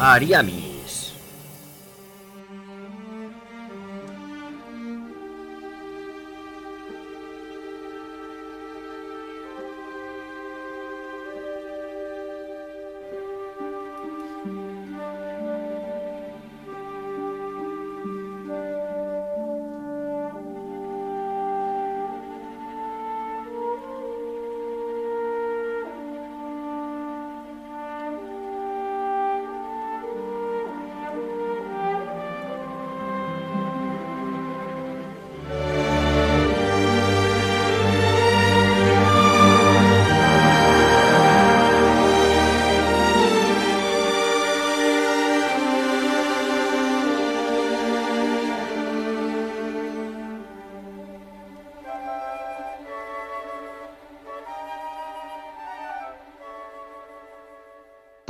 Ariami.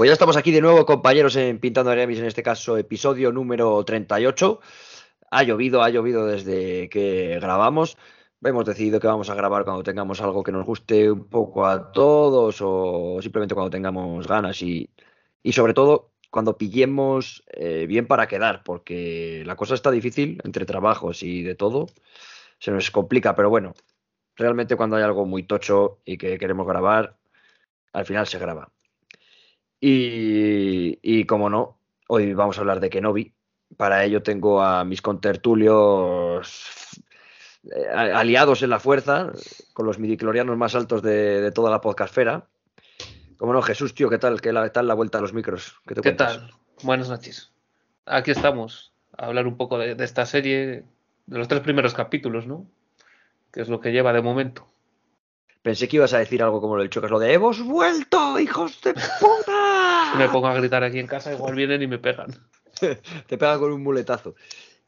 Ya estamos aquí de nuevo, compañeros, en Pintando Aremis, en este caso, episodio número 38. Ha llovido, ha llovido desde que grabamos. Hemos decidido que vamos a grabar cuando tengamos algo que nos guste un poco a todos o simplemente cuando tengamos ganas y, sobre todo cuando pillemos eh, bien para quedar, porque la cosa está difícil entre trabajos y de todo. Se nos complica, pero bueno, realmente cuando hay algo muy tocho y que queremos grabar, al final se graba. Y, como no, hoy vamos a hablar de Kenobi. Para ello tengo a mis contertulios eh, aliados en la fuerza, con los midiclorianos más altos de, toda la podcastfera. Como no, Jesús, tío, ¿qué tal? ¿Qué tal la vuelta a los micros? ¿Qué, tal? Buenas noches. Aquí estamos, a hablar un poco de, de, esta serie, de los tres primeros capítulos, ¿no? Que es lo que lleva de momento. Pensé que ibas a decir algo como lo del es lo de ¡Hemos vuelto, hijos de puta! Me pongo a gritar aquí en casa, igual vienen y me pegan. Te pegan con un muletazo.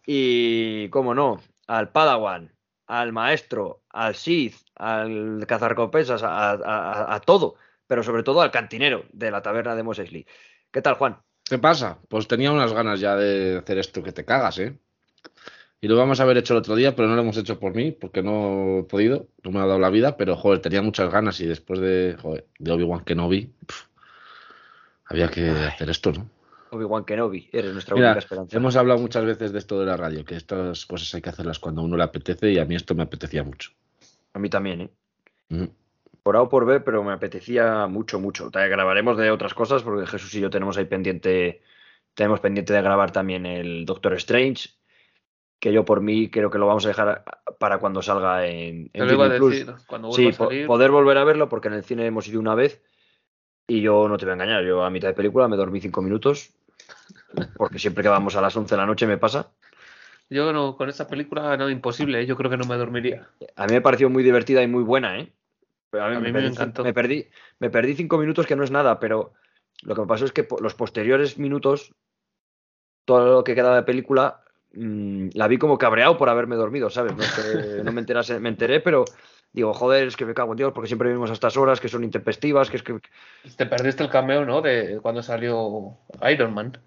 Y, cómo no, al Padawan, al maestro, al Sith, al cazarcopesas, a, a, todo, pero sobre todo al cantinero de la taberna de Moses Lee. ¿Qué tal, Juan? ¿Qué pasa? Pues tenía unas ganas ya de hacer esto que te cagas, ¿eh? Y lo vamos a haber hecho el otro día, pero no lo hemos hecho por mí, porque no he podido, no me ha dado la vida, pero joder, tenía muchas ganas y después de, joder, de Obi-Wan Kenobi, había que hacer esto, ¿no? Obi-Wan Kenobi, eres nuestra única esperanza. Hemos hablado muchas veces de esto de la radio, que estas cosas hay que hacerlas cuando a uno le apetece y a mí esto me apetecía mucho. A mí también, ¿eh? Por A o por B, pero me apetecía mucho, mucho. Grabaremos de otras cosas porque Jesús y yo tenemos ahí pendiente, tenemos pendiente de grabar también el Doctor Strange que yo por mí creo que lo vamos a dejar para cuando salga en, en Disney Plus. Cuando sí, poder volver a verlo porque en el cine hemos ido una vez y yo no te voy a engañar, yo a mitad de película me dormí cinco minutos porque siempre que vamos a las 11 de la noche me pasa. Yo no, con esta película no, imposible, ¿eh? yo creo que no me dormiría. A mí me pareció muy divertida y muy buena, ¿eh? a mí, me, encantó. Me perdí, me perdí cinco minutos que no es nada, pero lo que me pasó es que los posteriores minutos, todo lo que quedaba de película, Mm, la vi como cabreado por haberme dormido, ¿sabes? No, me, enterase, me enteré, pero digo, joder, es que me cago en Dios, porque siempre vivimos a estas horas que son intempestivas, que es que... Te perdiste el cameo, ¿no? De cuando salió Iron Man.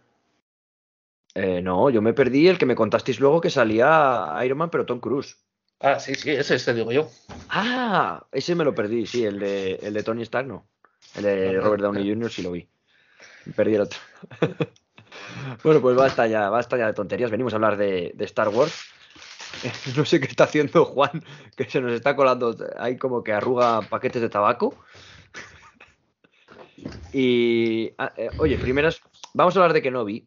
Eh, no, yo me perdí el que me contasteis luego que salía Iron Man, pero Tom Cruise. Ah, sí, sí, ese, ese digo yo. Ah, ese me lo perdí, sí, el de, el de Tony Stark, no. El de Robert Downey Jr. sí lo vi. Me perdí el otro. Bueno, pues basta ya, basta ya de tonterías. Venimos a hablar de, Star Wars. No sé qué está haciendo Juan, que se nos está colando ahí como que arruga paquetes de tabaco. Y, ah, eh, oye, primeras, vamos a hablar de Kenobi.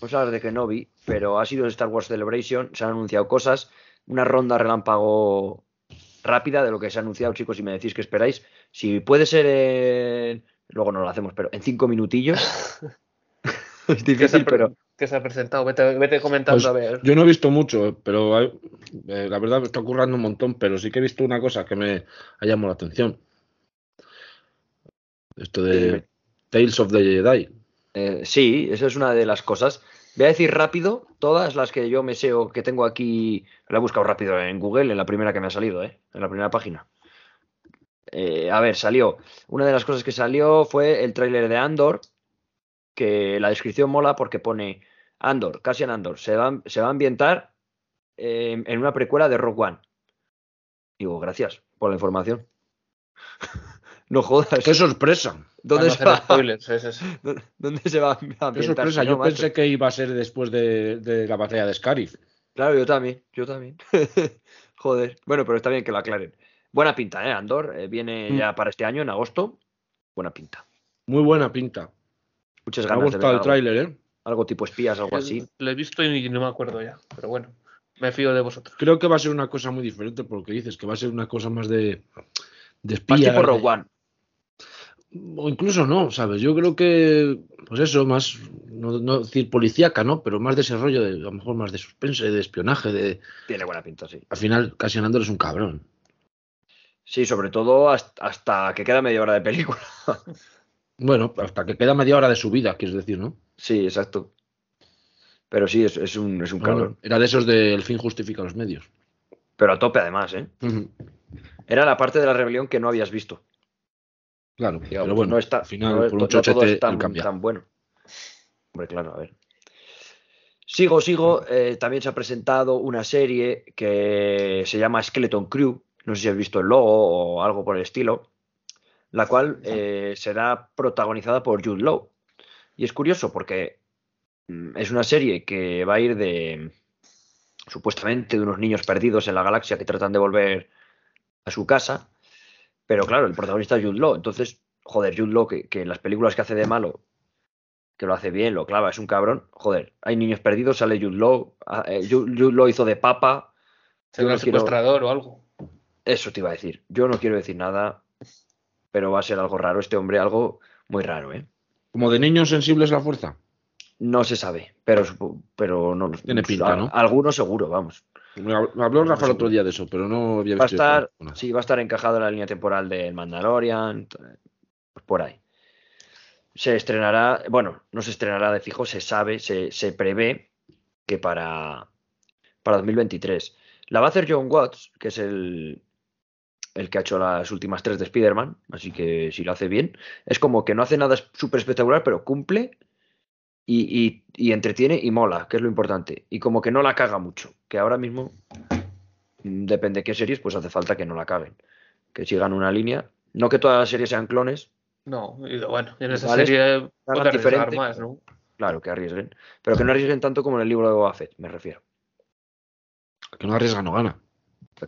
Vamos a hablar de Kenobi, pero ha sido Star Wars Celebration, se han anunciado cosas, una ronda relámpago rápida de lo que se ha anunciado, chicos, y me decís que esperáis. Si puede ser en... Luego no lo hacemos, pero en cinco minutillos. es difícil, pero. Que se ha presentado? Vete, comentando pues a ver. Yo no he visto mucho, pero eh, la verdad me está ocurriendo un montón, pero sí que he visto una cosa que me ha llamado la atención. Esto de Tales of the Jedi. Eh, sí, esa es una de las cosas. Voy a decir rápido todas las que yo me sé o que tengo aquí. La he buscado rápido en Google, en la primera que me ha salido, ¿eh? en la primera página. Eh, a ver, salió. Una de las cosas que salió fue el tráiler de Andor, que la descripción mola porque pone Andor, Cassian Andor, se va, se va a ambientar en una precuela de Rock One. Digo, gracias por la información. No jodas. ¡Qué sorpresa! ¿Dónde se va? ¿Dónde se va a ¡Qué ambientar, sorpresa! si no, Yo macho? pensé que iba a ser después de, de la batalla de Scarif. Claro, yo también, yo también. Joder. Bueno, pero está bien que lo aclaren. Buena pinta, ¿eh? Andor eh, viene Mm. ya para este año, en agosto. Buena pinta. Muy buena pinta. Muchas Me ha ganas de ver gustado el tráiler, ¿eh? Algo tipo espías, algo así. Lo he visto y no me acuerdo ya, pero bueno, me fío de vosotros. Creo que va a ser una cosa muy diferente por lo que dices, que va a ser una cosa más de, de Más espías, tipo de- Rogue One. O incluso no, ¿sabes? Yo creo que, pues eso, más, no, no decir policíaca, ¿no? Pero más de ese rollo, de, a lo mejor más de suspense, de espionaje, de... Tiene buena pinta, sí. Al final, Andor es un cabrón. Sí, sobre todo hasta, hasta que queda media hora de película. Bueno, hasta que queda media hora de su vida, quieres decir, ¿no? Sí, exacto. Pero sí, es, es un, es un Bueno, cabrón. era de esos de el fin justifica los medios. Pero a tope además, ¿eh? Era la parte de la rebelión que no habías visto. Claro, digamos. pero bueno, no está, al final, no, por no un todo es tan, tan bueno. Hombre, claro, a ver. Sigo, sigo. eh, también se ha presentado una serie que se llama Skeleton Crew. No sé si has visto el logo o algo por el estilo. La cual eh, será protagonizada por Jude Law. Y es curioso porque mm, es una serie que va a ir de supuestamente de unos niños perdidos en la galaxia que tratan de volver a su casa. Pero claro, el protagonista es Jude Law. Entonces, joder, Jude Law, que, que en las películas que hace de malo, que lo hace bien, lo clava, es un cabrón. Joder, hay niños perdidos, sale Jude Law. ah, eh, Jude, Jude Law hizo de papa. Yo ¿Será no quiero- secuestrador o algo? Eso te iba a decir. Yo no quiero decir nada, pero va a ser algo raro. Este hombre, algo muy raro, ¿eh? Como de niños sensibles la fuerza. No se sabe, pero, pero no Tiene pinta, ¿no? Alguno seguro, vamos. Me hab- me habló Rafa el otro día de eso, pero no había Va a visto estar, sí, va a estar encajado en la línea temporal del Mandalorian, por ahí. Se estrenará, bueno, no se estrenará de fijo, se sabe, se, se prevé que para, para 2023. La va a hacer John Watts, que es el, el que ha hecho las últimas tres de Spider-Man, así que si lo hace bien, es como que no hace nada súper espectacular, pero cumple y, y- y entretiene y mola, que es lo importante. Y como que no la caga mucho, que ahora mismo mm, depende de qué series, pues hace falta que no la caguen. Que sigan una línea. No que todas las series sean clones, No, y bueno, en esa Vale, serie puede diferente. más, ¿no? claro que arriesguen, pero que no arriesguen tanto como en el libro de Boba Fett, me refiero. Que no arriesga, no gana.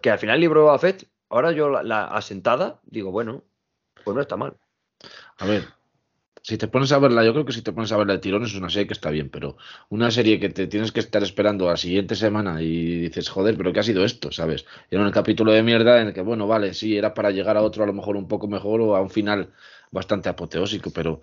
Que al final el libro de Boba Fett, ahora yo la, la asentada, digo, bueno, pues no está mal. A ver, si te pones a verla, yo creo que si te pones a verla de tirón es una serie que está bien, pero una serie que te tienes que estar esperando a la siguiente semana y dices, joder, pero ¿qué ha sido esto? ¿Sabes? Era un capítulo de mierda en el que, bueno, vale, sí, era para llegar a otro a lo mejor un poco mejor o a un final bastante apoteósico, pero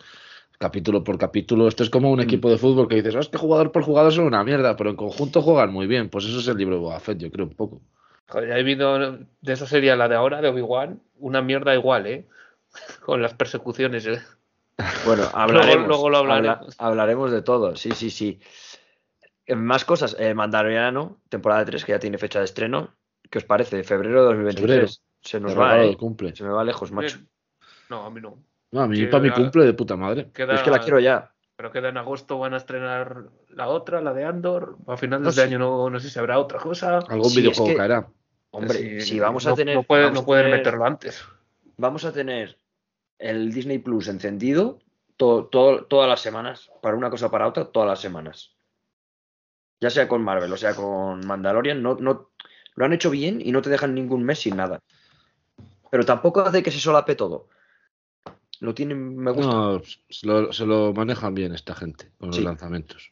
capítulo por capítulo, esto es como un Mm. equipo de fútbol que dices, "Ah, es que jugador por jugador son una mierda, pero en conjunto juegan muy bien. Pues eso es el libro de Boba Fett, yo creo, un poco. Joder, ya he visto de esa serie a la de ahora, de Obi-Wan, una mierda igual, ¿eh? Con las persecuciones, ¿eh? Bueno, hablaremos, luego lo habla- hablaremos. hablaremos de todo, sí, sí, sí. Eh, Más cosas, el Mandaloriano, temporada 3, que ya tiene fecha de estreno. ¿Qué os parece? Febrero de 2023. Se nos va, ¿eh? cumple. Se me va lejos, macho. Bien. No, a mí no. No, a mí, Sí, para mi cumple de puta madre. Queda, es que la quiero ya. Pero queda en agosto, van a estrenar la otra, la de Andor. A finales No de sé. año no, no sé si habrá otra cosa. Algún Sí, es videojuego que- caerá. Hombre, Sí, si vamos no- a tener. No, puede- vamos no a pueden tener- meterlo antes. Vamos a tener el Disney Plus encendido to- to- todas las semanas, para una cosa o para otra, todas las semanas. Ya sea con Marvel o sea con Mandalorian, no, no, lo han hecho bien y no te dejan ningún mes sin nada. Pero tampoco hace que se solape todo. Lo tienen, me gusta. No, se lo, se lo manejan bien esta gente con los Sí. lanzamientos.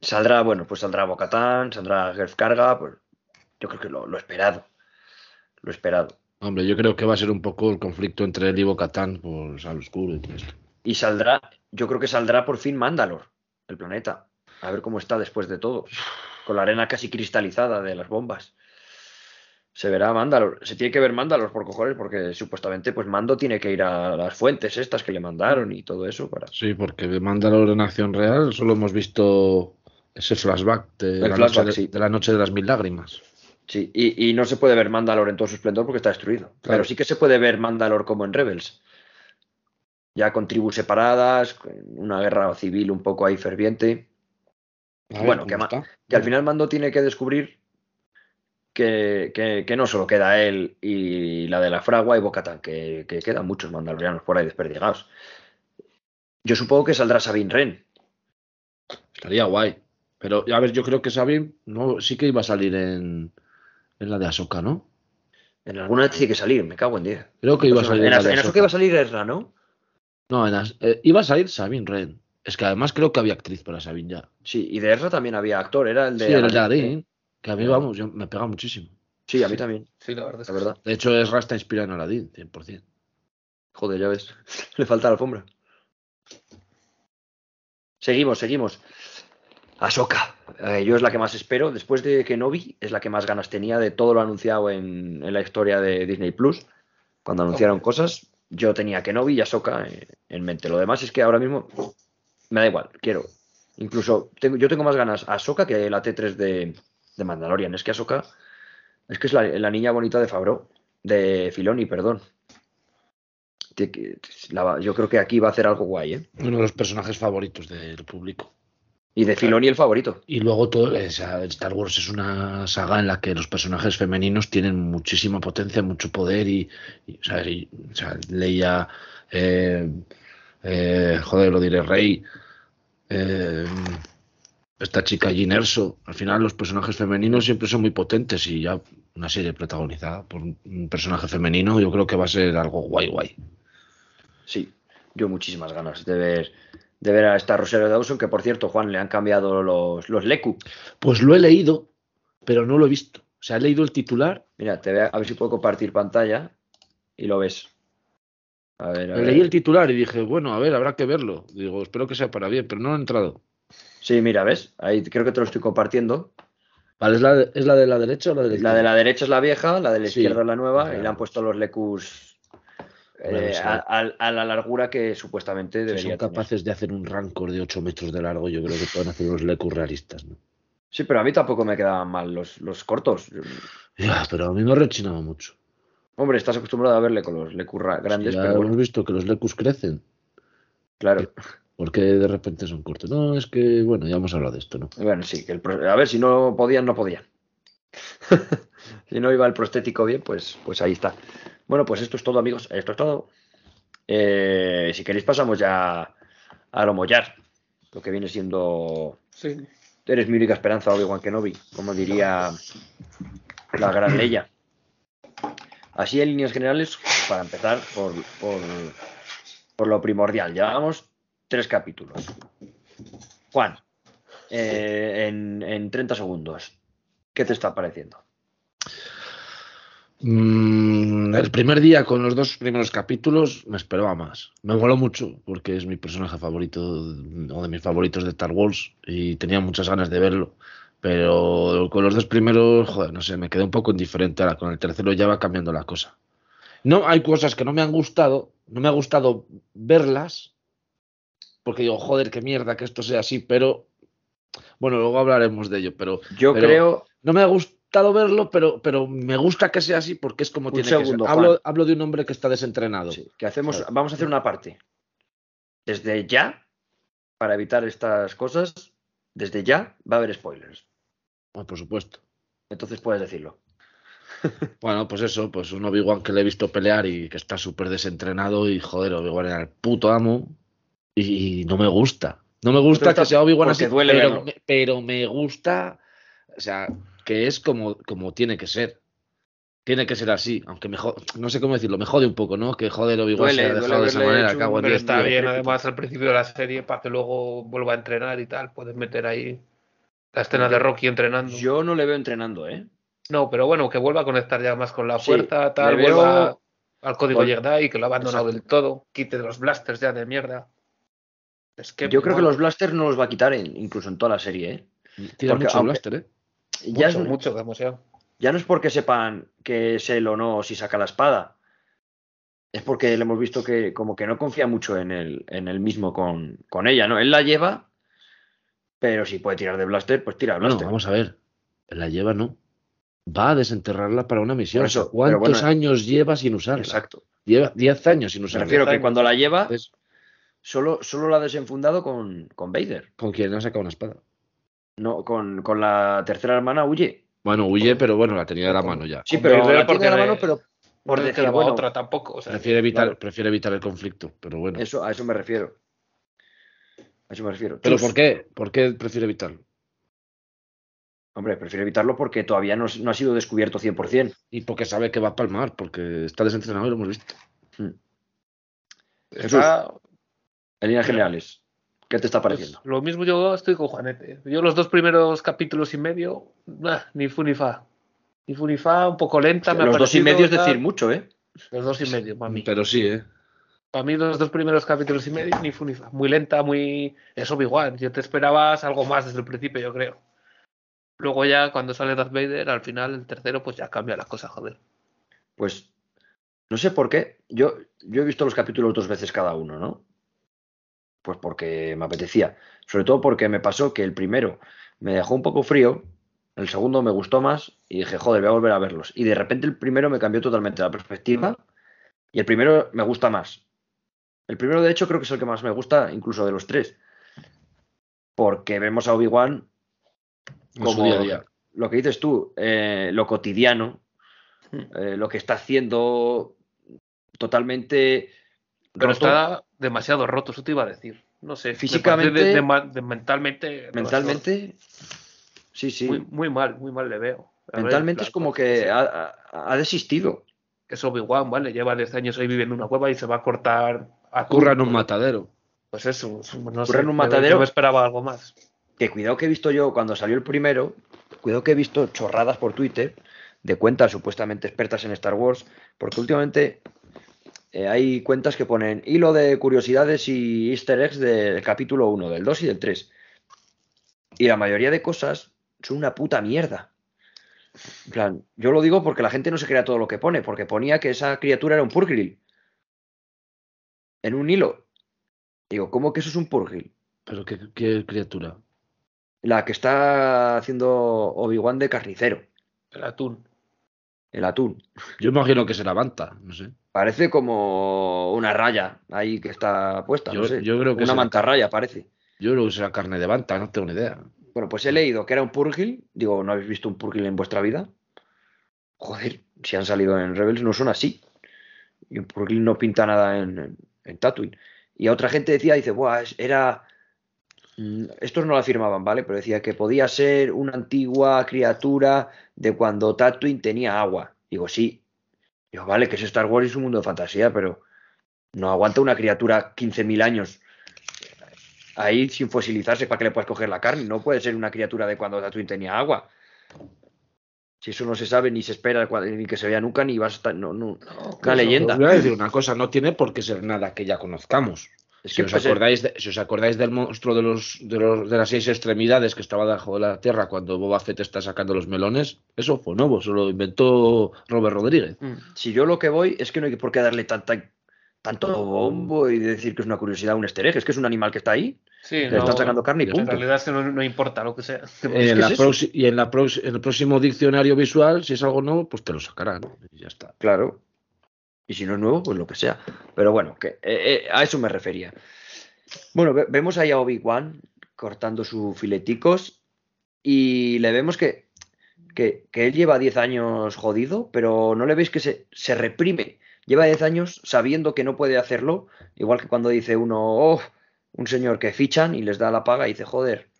Saldrá, bueno, pues saldrá Bocatán, saldrá Gerf Carga, pues yo creo que lo, lo esperado. Lo esperado. Hombre, yo creo que va a ser un poco el conflicto entre él y Bocatán por Sal Oscuro y todo esto. Y saldrá, yo creo que saldrá por fin Mandalor, el planeta. A ver cómo está después de todo. Con la arena casi cristalizada de las bombas. Se verá Mandalor. Se tiene que ver Mandalor por cojones, porque supuestamente, pues Mando tiene que ir a las fuentes estas que le mandaron y todo eso para. Sí, porque de Mandalor en acción real solo hemos visto ese flashback de, la, flashback, noche de, sí. de la noche de las mil lágrimas. Sí, y, y no se puede ver Mandalor en todo su esplendor porque está destruido. Claro. Pero sí que se puede ver Mandalor como en Rebels. Ya con tribus separadas, una guerra civil un poco ahí ferviente. Ver Bueno, que. Que al final Mando tiene que descubrir que, que, que no solo queda él y la de la fragua y Bocatan, que, que quedan muchos mandalorianos por ahí desperdigados. Yo supongo que saldrá Sabine Ren. Estaría guay. Pero, a ver, yo creo que Sabine no, sí que iba a salir en, en la de Ahsoka, ¿no? En alguna tiene que salir, me cago en 10. Creo que iba a salir en, en, Ahsoka iba a salir Ezra, ¿no? No, en As- eh, iba a salir Sabine Wren. Es que además creo que había actriz para Sabine ya. Sí, y de Ezra también había actor, era el de. sí, era el de Aladdin. Aladdin. Que a mí, vamos, yo, me pega muchísimo. Sí, a mí también, Sí, la verdad es la verdad. De hecho, Ezra está inspirado en Aladdin, 100%. Joder, ya ves. Le falta la alfombra. Seguimos, seguimos. Ahsoka. Eh, yo es la que más espero. Después de Kenobi, es la que más ganas tenía de todo lo anunciado en, en la historia de Disney Plus. Cuando anunciaron cosas, yo tenía Kenobi y Ahsoka eh, en mente. Lo demás es que ahora mismo me da igual. Quiero. Incluso tengo, yo tengo más ganas a Ahsoka que la T3 de, de Mandalorian. Es que Ahsoka es que es la, la niña bonita de Favreau. De Filoni, perdón. La- yo creo que aquí va a hacer algo guay, ¿eh? Uno de los personajes favoritos del público. Y de Filoni el favorito. Y luego todo, Star Wars es una saga en la que los personajes femeninos tienen muchísima potencia, mucho poder y, y, o sea, y- o sea, Leia, eh, eh, joder, lo diré, Rey, eh, esta chica Jyn Erso, al final los personajes femeninos siempre son muy potentes y ya una serie protagonizada por un personaje femenino yo creo que va a ser algo guay guay. Sí, yo muchísimas ganas de ver, de ver a esta Rosario Dawson, que por cierto, Juan, le han cambiado los, los Leku. Pues lo he leído, pero no lo he visto. O sea, he leído el titular, Mira, te voy a, a ver si puedo compartir pantalla y lo ves. A ver, a ver. leí el titular y dije, bueno, a ver, habrá que verlo. Digo, espero que sea para bien, pero no he entrado. Sí, mira, ¿ves? Ahí creo que te lo estoy compartiendo. Vale, ¿es la de, ¿es la, de la derecha o la de la La izquierda? de la derecha es la vieja, la de la Sí. izquierda es la nueva, y le han puesto los Lecus eh, a, a- a la largura que supuestamente Si debería son tener. capaces de hacer un rancor de 8 metros de largo, yo creo que pueden hacer unos lecus realistas. ¿no? Sí, pero a mí tampoco me quedaban mal los, los cortos. Ya, pero a mí me rechinaba mucho. Hombre, estás acostumbrado a verle con los Lecus ra- grandes, ya pero hemos bueno, visto que los lecus crecen. claro. porque de repente son cortos? No, es que, bueno, ya hemos hablado de esto, ¿no? Bueno, sí, que el a ver, si no podían, no podían. si no iba el prostético bien, pues, pues ahí está. Bueno, pues esto es todo, amigos. Esto es todo. Eh, si queréis, pasamos ya a lo mollar. Lo que viene siendo. Sí. Eres mi única esperanza, Obi-Wan Kenobi, como diría la gran Leia. Así en líneas generales, para empezar por, por, por lo primordial. Llevamos tres capítulos. Juan, eh, en, en 30 segundos, ¿qué te está pareciendo? Mm, el primer día con los dos primeros capítulos me esperaba más. Me moló mucho porque es mi personaje favorito o de mis favoritos de Star Wars y tenía muchas ganas de verlo. Pero con los dos primeros, joder, no sé, me quedé un poco indiferente. Ahora con el tercero ya va cambiando la cosa. No, hay cosas que no me han gustado, no me ha gustado verlas, porque digo, joder, qué mierda que esto sea así, pero bueno, luego hablaremos de ello, pero Yo Pero- creo, no me ha gustado verlo, pero, pero me gusta que sea así porque es como Un tiene segundo, que ser. Hablo, hablo de un hombre que está desentrenado. sí, que hacemos, vamos a hacer una parte. Desde ya, para evitar estas cosas, desde ya va a haber spoilers. Ah, por supuesto. Entonces puedes decirlo. Bueno, pues eso, pues un Obi-Wan que le he visto pelear y que está súper desentrenado y joder, Obi-Wan era el puto amo y no me gusta. No me gusta que sea Obi-Wan así, duele pero, me, pero me gusta, o sea, que es como, como tiene que ser. Tiene que ser así, aunque me jode, no sé cómo decirlo, me jode un poco, ¿no? Que joder, Obi-Wan se duele dejado de esa manera, hecho cago en un- Pero diez, está tío. bien, además, al principio de la serie, para que luego vuelva a entrenar y tal. Puedes meter ahí la escena de Rocky entrenando. Yo no le veo entrenando, ¿eh? No, pero bueno, que vuelva a conectar ya más con la Sí, fuerza, tal, veo- vuelva al código Con- Jedi, que lo ha abandonado Exacto. del todo, quite los blasters ya de mierda. Es que Yo creo que los blasters no los va a quitar en- incluso en toda la serie, ¿eh? Tira Porque mucho aunque- blaster, ¿eh? Ya, mucho, es- mucho, demasiado. ya no es porque sepan que es él o no si saca la espada. Es porque le hemos visto que como que no confía mucho en el, en el mismo con, con ella, ¿no? Él la lleva, pero si puede tirar de blaster, pues tira de blaster. vamos a ver. La lleva, ¿no. Va a desenterrarla para una misión. Eso, ¿Cuántos bueno, años lleva sin usarla? Exacto. Lleva 10 años sin Me usarla. refiero que años. cuando la lleva, solo, solo la ha desenfundado con, con Vader. ¿Con quién le ha sacado una espada? No, con, con la tercera hermana huye. Bueno, huye, pero bueno, la tenía de la mano ya. Sí, pero la tiene de la mano, pero por no decir, bueno, otra tampoco. O sea, Prefiere evitar, claro. prefiere evitar el conflicto, pero bueno. eso, a eso me refiero. A eso me refiero. ¿Pero Chus, por qué? ¿Por qué prefiere evitarlo? Hombre, prefiero evitarlo porque todavía no, no ha sido descubierto 100%. Y porque sabe que va a palmar, porque está desentrenado y lo hemos visto. está- En líneas generales, ¿qué te está pues, pareciendo? lo mismo yo estoy con Juanete. Yo los dos primeros capítulos y medio, bah, ni fu ni fa. Ni fu ni fa, un poco lenta. me ha Los dos y medio es decir mucho, ¿eh? Los dos y medio, para mí. Pero sí, ¿eh? Para mí los dos primeros capítulos y medio, ni fu ni fa. Muy lenta, muy... Es Obi-Wan. Yo te esperabas algo más desde el principio, yo creo. Luego ya, cuando sale Darth Vader, al final, el tercero, pues ya cambia la cosa, joder. Pues no sé por qué. Yo, yo he visto los capítulos dos veces cada uno, ¿no? Pues porque me apetecía. Sobre todo porque me pasó que el primero me dejó un poco frío, el segundo me gustó más y dije, joder, voy a volver a verlos. Y de repente el primero me cambió totalmente la perspectiva y el primero me gusta más. El primero, de hecho, creo que es el que más me gusta, incluso de los tres. Porque vemos a Obi-Wan como día a día. lo que dices tú, eh, lo cotidiano, eh, lo que está haciendo totalmente Pero roto está demasiado roto, eso te iba a decir. No sé. me Físicamente- parece de- de ma- de mentalmente. demasiado- mentalmente. Sí, sí. Muy, muy mal, muy mal le veo. A mentalmente en es como que ha, ha- desistido. Es Obi-Wan, ¿vale? Lleva 10 años ahí viviendo en una cueva y se va a cortar a Curra en un matadero. Pues eso, no Curra sé, en un matadero. Yo me esperaba algo más. Que cuidado que he visto yo cuando salió el primero, cuidado que he visto chorradas por Twitter de cuentas supuestamente expertas en Star Wars, porque últimamente eh, hay cuentas que ponen hilo de curiosidades y easter eggs del capítulo 1, del 2 y del 3. Y la mayoría de cosas son una puta mierda. En plan, yo lo digo porque la gente no se crea todo lo que pone, porque ponía que esa criatura era un purgil. En un hilo. Digo, ¿cómo que eso es un purgil? Pero qué, qué criatura. La que está haciendo Obi-Wan de carnicero, El atún. El atún. Yo imagino que se levanta, no sé. Parece como una raya ahí que está puesta, Yo- no sé. yo creo que una será- mantarraya parece. Yo creo que será carne de banta, no tengo ni idea. Bueno, pues he leído que era un purgil. Digo, ¿no habéis visto un purgil en vuestra vida? Joder, si han salido en Rebels no son así. Y un purgil no pinta nada en, en, en Tatooine. Y a otra gente decía, dice, Buah, era... mm, Estos no lo afirmaban, ¿vale? Pero decía que podía ser una antigua criatura de cuando Tatooine tenía agua. Digo, sí. Digo, vale, que es Star Wars y es un mundo de fantasía, pero no aguanta una criatura 15.000 años ahí sin fosilizarse para que le puedas coger la carne. No puede ser una criatura de cuando Tatooine tenía agua. Si eso no se sabe ni se espera ni que se vea nunca ni vas a estar. No, no. Una leyenda. Voy a decir una cosa, no tiene por qué ser nada que ya conozcamos. Es Si que os, puede ser- acordáis de, si os acordáis del monstruo de, los, de, los- de las seis extremidades que estaba debajo de la tierra cuando Boba Fett está sacando los melones, eso fue nuevo, eso lo inventó Robert Rodríguez. Mm. si yo lo que voy es que no hay por qué darle tanta, tanto bombo y decir que es una curiosidad, un easter egg. Es que es un animal que está ahí. Sí, Le están sacando carne y en En punto. realidad es que no, no importa lo que sea. Es En que la es y en, la prox- en el próximo diccionario visual, si es algo nuevo, pues te lo sacarán. Y ya está. Claro. Y si no es nuevo, pues lo que sea. Pero bueno, que, eh, eh, a eso me refería. Bueno, ve- vemos ahí a Obi-Wan cortando sus fileticos y le vemos que, que, que él lleva 10 años jodido, pero no le veis que se, se reprime. Lleva 10 años sabiendo que no puede hacerlo, igual que cuando dice uno, oh, un señor que fichan y les da la paga y dice, joder,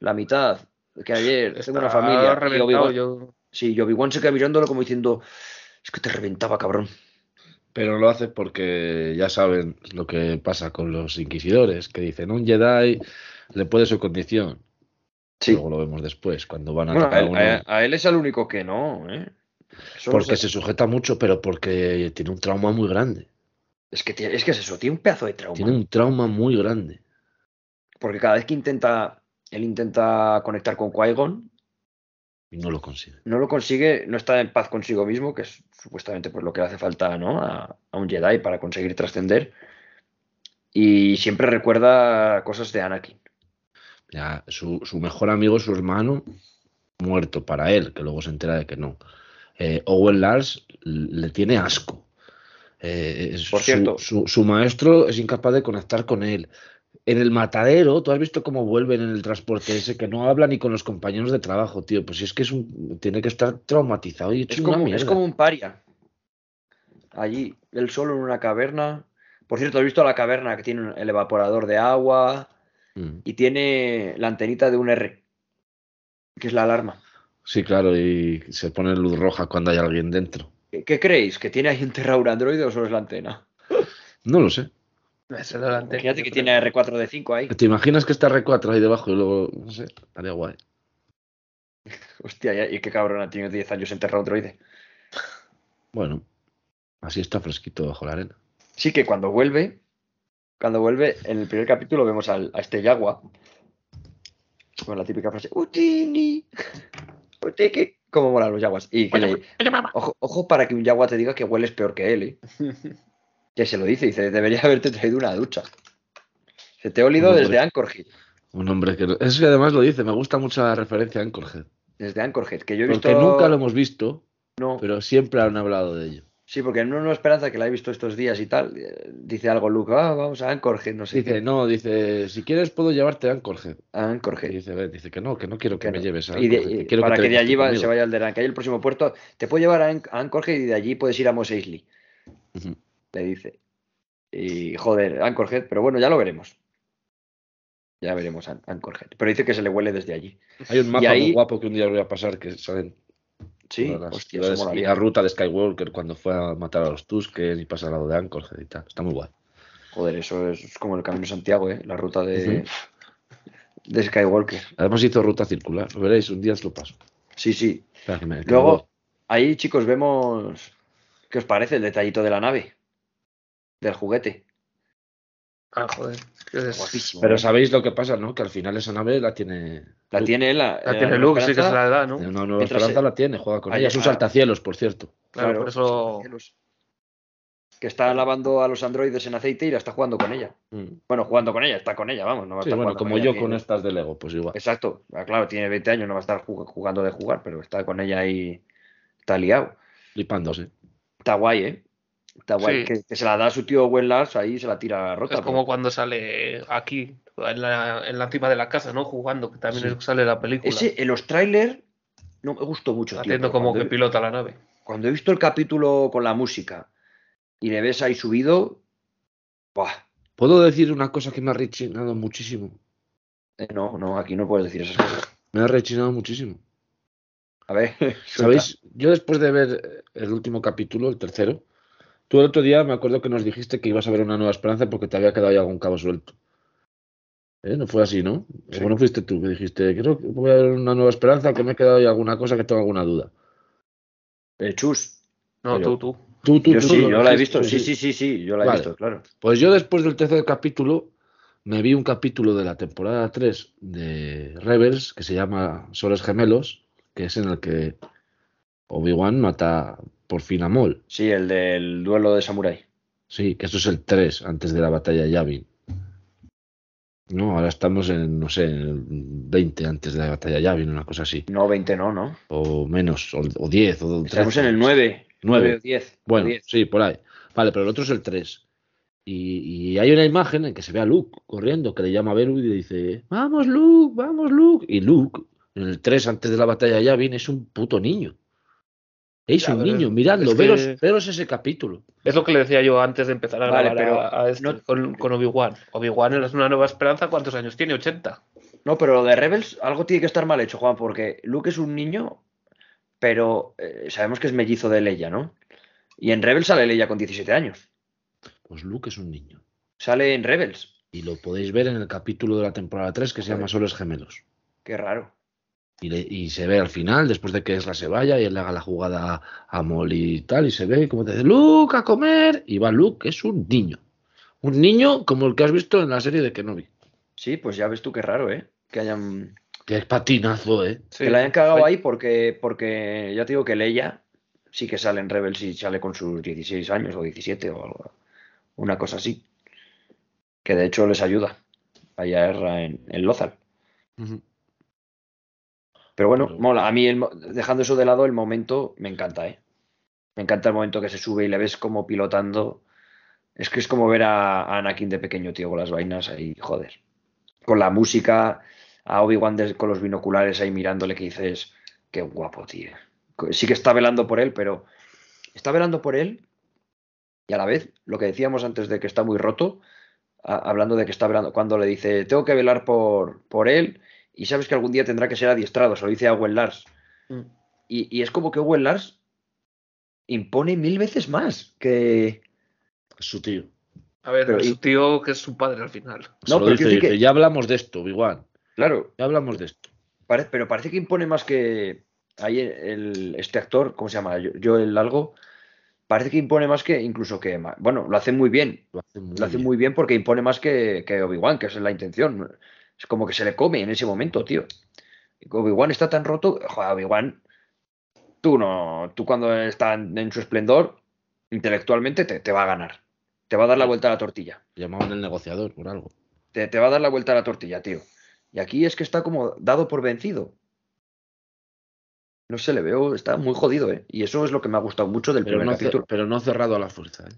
la mitad que ayer, tengo una Está familia. Y yo- Sí, Obi-Wan se queda mirándolo como diciendo, es que te reventaba, cabrón. Pero lo hace porque ya saben lo que pasa con los inquisidores, que dicen un Jedi le puede su condición. Sí. Luego lo vemos después, cuando van a Bueno, a atacar él, a uno. a- a él es el único que no, ¿eh? Porque se- se sujeta mucho, pero porque tiene un trauma muy grande. es, que tiene- es que es eso, tiene un pedazo de trauma. Tiene un trauma muy grande. Porque cada vez que intenta, él intenta conectar con Qui-Gon, Y no lo consigue. no lo consigue, no está en paz consigo mismo, que es supuestamente pues, lo que le hace falta ¿no? a, a un Jedi para conseguir trascender. Y siempre recuerda cosas de Anakin. Ya, su, su mejor amigo, su hermano, muerto para él, que luego se entera de que no. Eh, Owen Lars le tiene asco. Eh, Por su- cierto. Su, su maestro es incapaz de conectar con él. En el matadero, tú has visto cómo vuelven en el transporte ese, que no habla ni con los compañeros de trabajo, tío. Pues si es que es un, tiene que estar traumatizado y hecho Es una como, es mierda. como un paria. Allí, él solo en una caverna. Por cierto, ¿has visto la caverna que tiene el evaporador de agua Mm. y tiene la antenita de un R, que es la alarma? Sí, claro, y se pone luz roja cuando hay alguien dentro. ¿Qué, qué creéis? ¿Que tiene ahí enterrado un androide o solo es la antena? No lo sé. El Imagínate yo que tiene R4D5 ahí. ¿Te imaginas que está R4 ahí debajo y luego, no sé, estaría guay? Hostia, y qué cabrón ha tenido 10 años enterrado androide. Bueno, así está fresquito bajo la arena. Sí que cuando vuelve, cuando vuelve, en el primer capítulo vemos al- a este Yagua con la típica frase Utini, Utiki, cómo molan los Yaguas. Y que le- ojo, ojo para que un Yagua te diga que hueles peor que él, ¿eh? Que se lo dice, dice, debería haberte traído una ducha. Se te ha olido Hombre, desde Anchorhead. Un hombre que... Es que además lo dice, me gusta mucho la referencia a Anchorhead. Desde Anchorhead, que yo he visto... Porque nunca lo hemos visto, No, pero siempre han hablado de ello. sí, porque en una esperanza que la he visto estos días y tal, eh, dice algo Luke, ah, vamos a Anchorhead, no sé Dice, qué. no, dice, si quieres puedo llevarte a Anchorhead. A Y Anchorhead. dice, "Ve", dice que no, que no quiero que, Que me no. lleves a Y de- Anchorhead, y que para que, de allí tú va- conmigo". se vaya al Deran, que hay el próximo puerto. Te puedo llevar a An- a Anchorhead y de allí puedes ir a Mos Eisley. Le dice. Y joder, Anchorhead, pero bueno, ya lo veremos. Ya veremos An- Anchorhead. Pero dice que se le huele desde allí. Hay un mapa ahí- muy guapo que un día voy a pasar que salen Sí, las hostia, y la ruta de Skywalker cuando fue a matar a los Tusken y pasa al lado de Anchorhead y tal. Está muy guay. Joder, eso es como el Camino de Santiago, ¿eh? La ruta de, de Skywalker. Además hizo ruta circular. Lo veréis, un día os lo paso. Sí, sí. Luego, ahí, chicos, vemos. ¿Qué os parece el detallito de la nave? Del juguete. Ah, joder. es- Guapísimo. Pero ¿eh? sabéis lo que pasa, ¿no? Que al final esa nave la tiene. La Luke. tiene la. La la tiene Luke, sí que se la da, ¿no? Una nueva esperanza se- la tiene, juega con Ahí ella. Es un saltacielos, por cierto. Claro, por eso. Que está lavando a los androides en aceite y la está jugando con ella. Bueno, jugando con ella, está con ella, vamos. No va a Sí, estar bueno, como yo con estas de Lego, pues igual. Exacto. Ah, Claro, tiene 20 años, no va a estar jug- jugando de jugar, pero está con ella ahí. Está liado. Flipándose. Está guay, ¿eh? Está guay. Sí. Que, que se la da a su tío Gwen Lars, ahí se la tira rota. Es como pero- cuando sale aquí, en la, en la cima de la casa, ¿no? Jugando, que también Sí. sale la película. Ese, en los trailers, no me gustó mucho. haciendo como cuando que he- pilota la nave. Cuando he visto el capítulo con la música y le ves ahí subido. Buah. ¿Puedo decir una cosa que me ha rechinado muchísimo? Eh, No, no, aquí no puedes decir esas cosas. Me ha rechinado muchísimo. A ver, ¿Sabéis? Yo después de ver el último capítulo, el tercero, tú el otro día me acuerdo que nos dijiste que ibas a ver una nueva esperanza porque te había quedado ahí algún cabo suelto. ¿Eh? No fue así, ¿no? Sí. Bueno, fuiste tú que dijiste, creo que voy a ver una nueva esperanza, que me he quedado ahí alguna cosa que tengo alguna duda. Eh, chus. No, Pero- tú, tú. Tú, tú, Yo tú sí, yo la he visto. Sí, sí, sí, sí, yo la he Vale. visto, claro. Pues yo después del tercer capítulo me vi un capítulo de la temporada 3 de Rebels que se llama Soles Gemelos, que es en el que Obi-Wan mata por fin a Maul. Sí, el del duelo de Samurai. Sí, que eso es el 3 antes de la batalla de Yavin. No, ahora estamos en, no sé, en el 20 antes de la batalla de Yavin, una cosa así. No, 20 no, ¿no? O menos, o, o 10, o 13. Estamos en el 9. Nueve. 9 o 10. Bueno, 10. sí, por ahí. Vale, pero el otro es el 3. Y, y hay una imagen en que se ve a Luke corriendo, que le llama a Beru y le dice, vamos Luke, vamos Luke. Y Luke, en el 3 antes de la batalla de Yavin, es un puto niño. Es Ya, un niño, miradlo, es que- veros, veros ese capítulo. Es lo que le decía yo antes de empezar a Vale, grabar pero a, a este, no- con, con Obi-Wan. Obi-Wan es una nueva esperanza. ¿Cuántos años tiene? 80. No, pero lo de Rebels, algo tiene que estar mal hecho, Juan, porque Luke es un niño, pero eh, sabemos que es mellizo de Leia, ¿no? Y en Rebels sale Leia con 17 años. Pues Luke es un niño. Sale en Rebels. Y lo podéis ver en el capítulo de la temporada 3 que se llama Solos Gemelos. Qué raro. Y, le- y se ve al final, después de que Esla se vaya y él le haga la jugada a, Molly y tal, y se ve como te dice, Luke, a comer. Y va Luke, que es un niño. Un niño como el que has visto en la serie de Kenobi. Sí, pues ya ves tú qué raro, ¿eh? Que hayan Que es patinazo, ¿eh? Sí. que la hayan cagado ahí porque, porque ya te digo que Leia sí que sale en Rebels y sale con sus 16 años o 17 o algo, una cosa así. Que de hecho les ayuda a Yaerra en, en Lothal. Pero bueno, Pero- mola. A mí, el dejando eso de lado, el momento me encanta, ¿eh? Me encanta el momento que se sube y le ves como pilotando Es que es como ver a, a Anakin de pequeño, tío, con las vainas ahí, joder. Con la música, a Obi-Wan con los binoculares ahí mirándole que dices, qué guapo, tío. Sí que está velando por él, pero está velando por él y a la vez, lo que decíamos antes de que está muy roto, a- hablando de que está velando, cuando le dice, tengo que velar por, por él y sabes que algún día tendrá que ser adiestrado, se lo dice a Owen Lars. Mm. Y, y es como que Owen Lars impone mil veces más que... Su tío. A ver, Pero es y- su tío que es su padre al final. No, pero dice, dice, que- ya hablamos de esto, igual. Claro, Ya hablamos de esto. pare- pero parece que impone más que... Ahí el, este actor, ¿cómo se llama? Yo- Joel algo. Parece que impone más que incluso que... Bueno, lo hace muy bien. Lo hace muy Lo hace bien. muy bien porque impone más que, que Obi-Wan, que esa es la intención. Es como que se le come en ese momento, tío. Y Obi-Wan está tan roto. Joder, Obi-Wan, tú no. Tú cuando está en, su esplendor, intelectualmente te, te va a ganar. Te va a dar la vuelta a la tortilla. Llamaban el negociador por algo. Te, te va a dar la vuelta a la tortilla, tío. Y aquí es que está como dado por vencido. No sé, le veo, está muy jodido, ¿eh? Y eso es lo que me ha gustado mucho del Pero primer no, capítulo. pero no cerrado a la fuerza. ¿eh?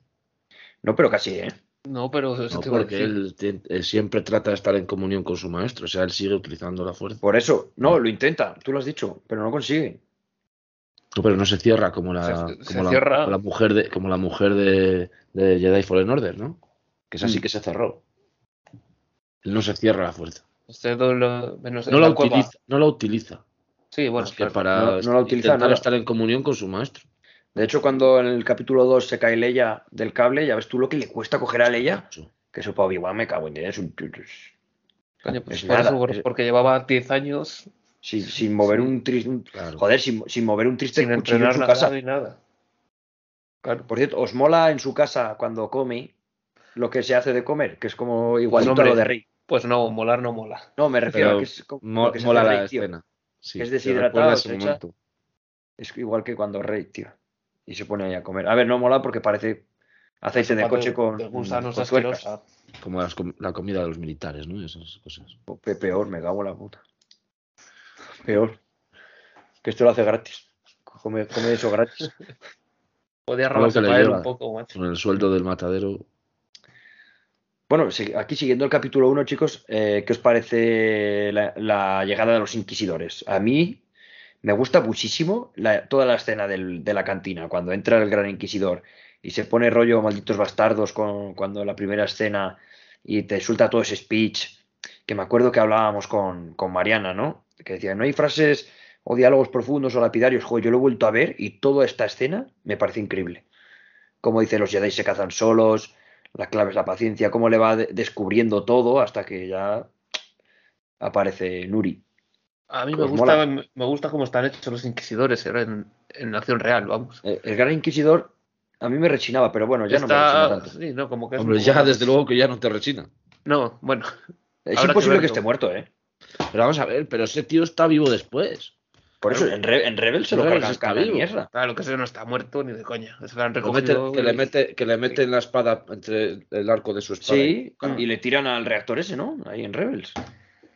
No, pero casi, ¿eh? No, pero eso No, te porque él te- eh, siempre trata de estar en comunión con su maestro. O sea, él sigue utilizando la fuerza. Por eso, no, lo intenta, tú lo has dicho, pero no consigue. No, pero no se cierra como la, Se- se como la, cierra. como la mujer de como la mujer de, de Jedi Fallen Order, ¿no? Que es así Mm. que se cerró. Él no se cierra la fuerza. Este todo lo- menos No la utiliza, no la utiliza. Sí, bueno, claro. para No- no la utiliza intentar nada. estar en comunión con su maestro. De hecho, cuando en el capítulo 2 se cae Leia del cable, ya ves tú lo que le cuesta coger a Leia. Que eso para Obi-Wan me cago en es un... Coño, pues es nada, eso, por- es- porque llevaba 10 años Sin, sin mover un triste... Claro. Joder, sin, sin mover un triste sin cuchillo en entrenar su nada casa. ni nada. Claro. Por cierto, ¿os mola en su casa cuando come lo que se hace de comer? Que es como igualito hombre. a lo de Rey. Pues no, molar no mola. No, me refiero Pero a que es como Mo- que se mola hace la Rey, tío. escena. Sí, Es deshidratado, se echa-. Es igual que cuando Rey, tío. Y se pone ahí a comer. A ver, no mola porque parece aceite de coche con, de gusanos con tuercas. asquerosa. Como las la comida de los militares, ¿no? Esas cosas. Pe- Peor, me cago en la puta. Peor. Que esto lo hace gratis. Come, come eso gratis. Podía robarse para él un poco, macho. Con el sueldo del matadero. Bueno, aquí siguiendo el capítulo 1, chicos, eh, ¿qué os parece la, la llegada de los inquisidores? A mí me gusta muchísimo toda la escena de la cantina, cuando entra el gran inquisidor y se pone rollo malditos bastardos con, cuando la primera escena y te suelta todo ese speech, que me acuerdo que hablábamos con, con Mariana, ¿no? Que decía, no hay frases o diálogos profundos o lapidarios. Joder, yo lo he vuelto a ver y toda esta escena me parece increíble. Como dice, los Jedi se cazan solos, la clave es la paciencia, cómo le va de- descubriendo todo hasta que ya aparece Nuri. A mí me Pues gusta, me me gusta cómo están hechos los inquisidores era en, en acción real, vamos. Eh, El gran inquisidor a mí me rechinaba, pero bueno, ya no me rechina tanto. sí, no, como que es Hombre, ya desde luego que ya no te rechina. No, bueno, Es que imposible que, esté muerto, ¿eh? Pero vamos a ver, pero ese tío está vivo después. Por eso en, Re- en Rebel se lo cargan está cada vivo. mierda. claro que ese no está muerto ni de coña. Se lo han Que le mete- recogido. que, le y- mete, que le meten la espada entre el arco de su espada. Sí, Mm. y le tiran al reactor ese, ¿no? Ahí en Rebels.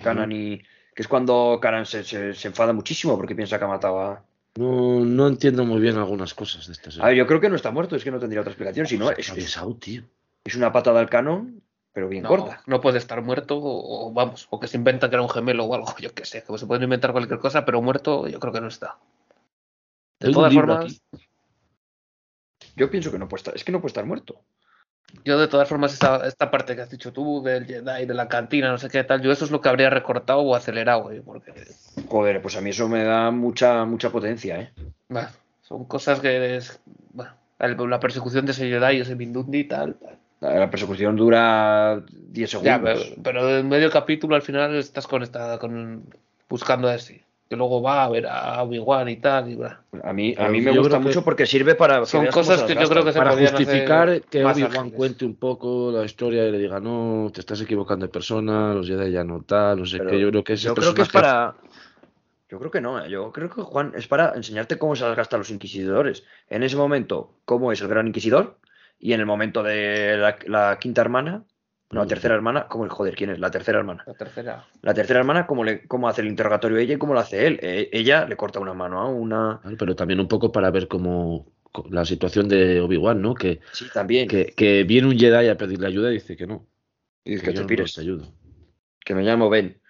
Kanan y... Que es cuando Kanan se, se- se enfada muchísimo porque piensa que ha matado a... No, no entiendo muy bien algunas cosas de esta A serie. ver, yo creo que no está muerto, es que no tendría otra explicación. Si no, es, es- tío. es una patada al canon, pero bien no, gorda. no puede estar muerto o, o, vamos, o que se inventa que era un gemelo o algo, yo qué sé, que se puede inventar cualquier cosa, pero muerto yo creo que no está. De todas formas, aquí. Yo pienso que no puede estar... Es que no puede estar muerto. Yo de todas formas esta, esta parte que has dicho tú del Jedi, de la cantina, no sé qué tal, yo eso es lo que habría recortado o acelerado, eh, porque Joder, pues a mí eso me da mucha, mucha potencia, ¿eh? bah, son cosas que es, la persecución de ese Jedi, ese Mindundi y tal. tal. La persecución dura 10 Ya, segundos. pero, pero en medio capítulo al final estás conectada con buscando a ese. Que luego va a ver a Obi-Wan y tal. Y bla. A mí, a mí me yo gusta mucho porque sirve para. Son cosas que yo creo que se Para justificar hacer que Obi-Wan cuente un poco la historia y le diga, no, te estás equivocando de persona, los Jedi ya no tal, no sé qué. Yo creo que ese Yo creo que es para. Yo creo que no, ¿eh? yo creo que Juan es para enseñarte cómo se gastan los inquisidores. En ese momento, cómo es el gran inquisidor. Y en el momento de la, la quinta hermana, no, la tercera hermana, ¿cómo joder? ¿Quién es? La tercera hermana. La tercera. La tercera hermana, ¿cómo, le, cómo hace el interrogatorio ella y cómo lo hace él? Eh, ella le corta una mano a una. Pero también un poco para ver cómo, la situación de Obi-Wan, ¿no? Que, Sí, también. que, que viene un Jedi a pedirle ayuda y dice que no. y dice Que que te no pires. te ayudo. Que me llamo Ben.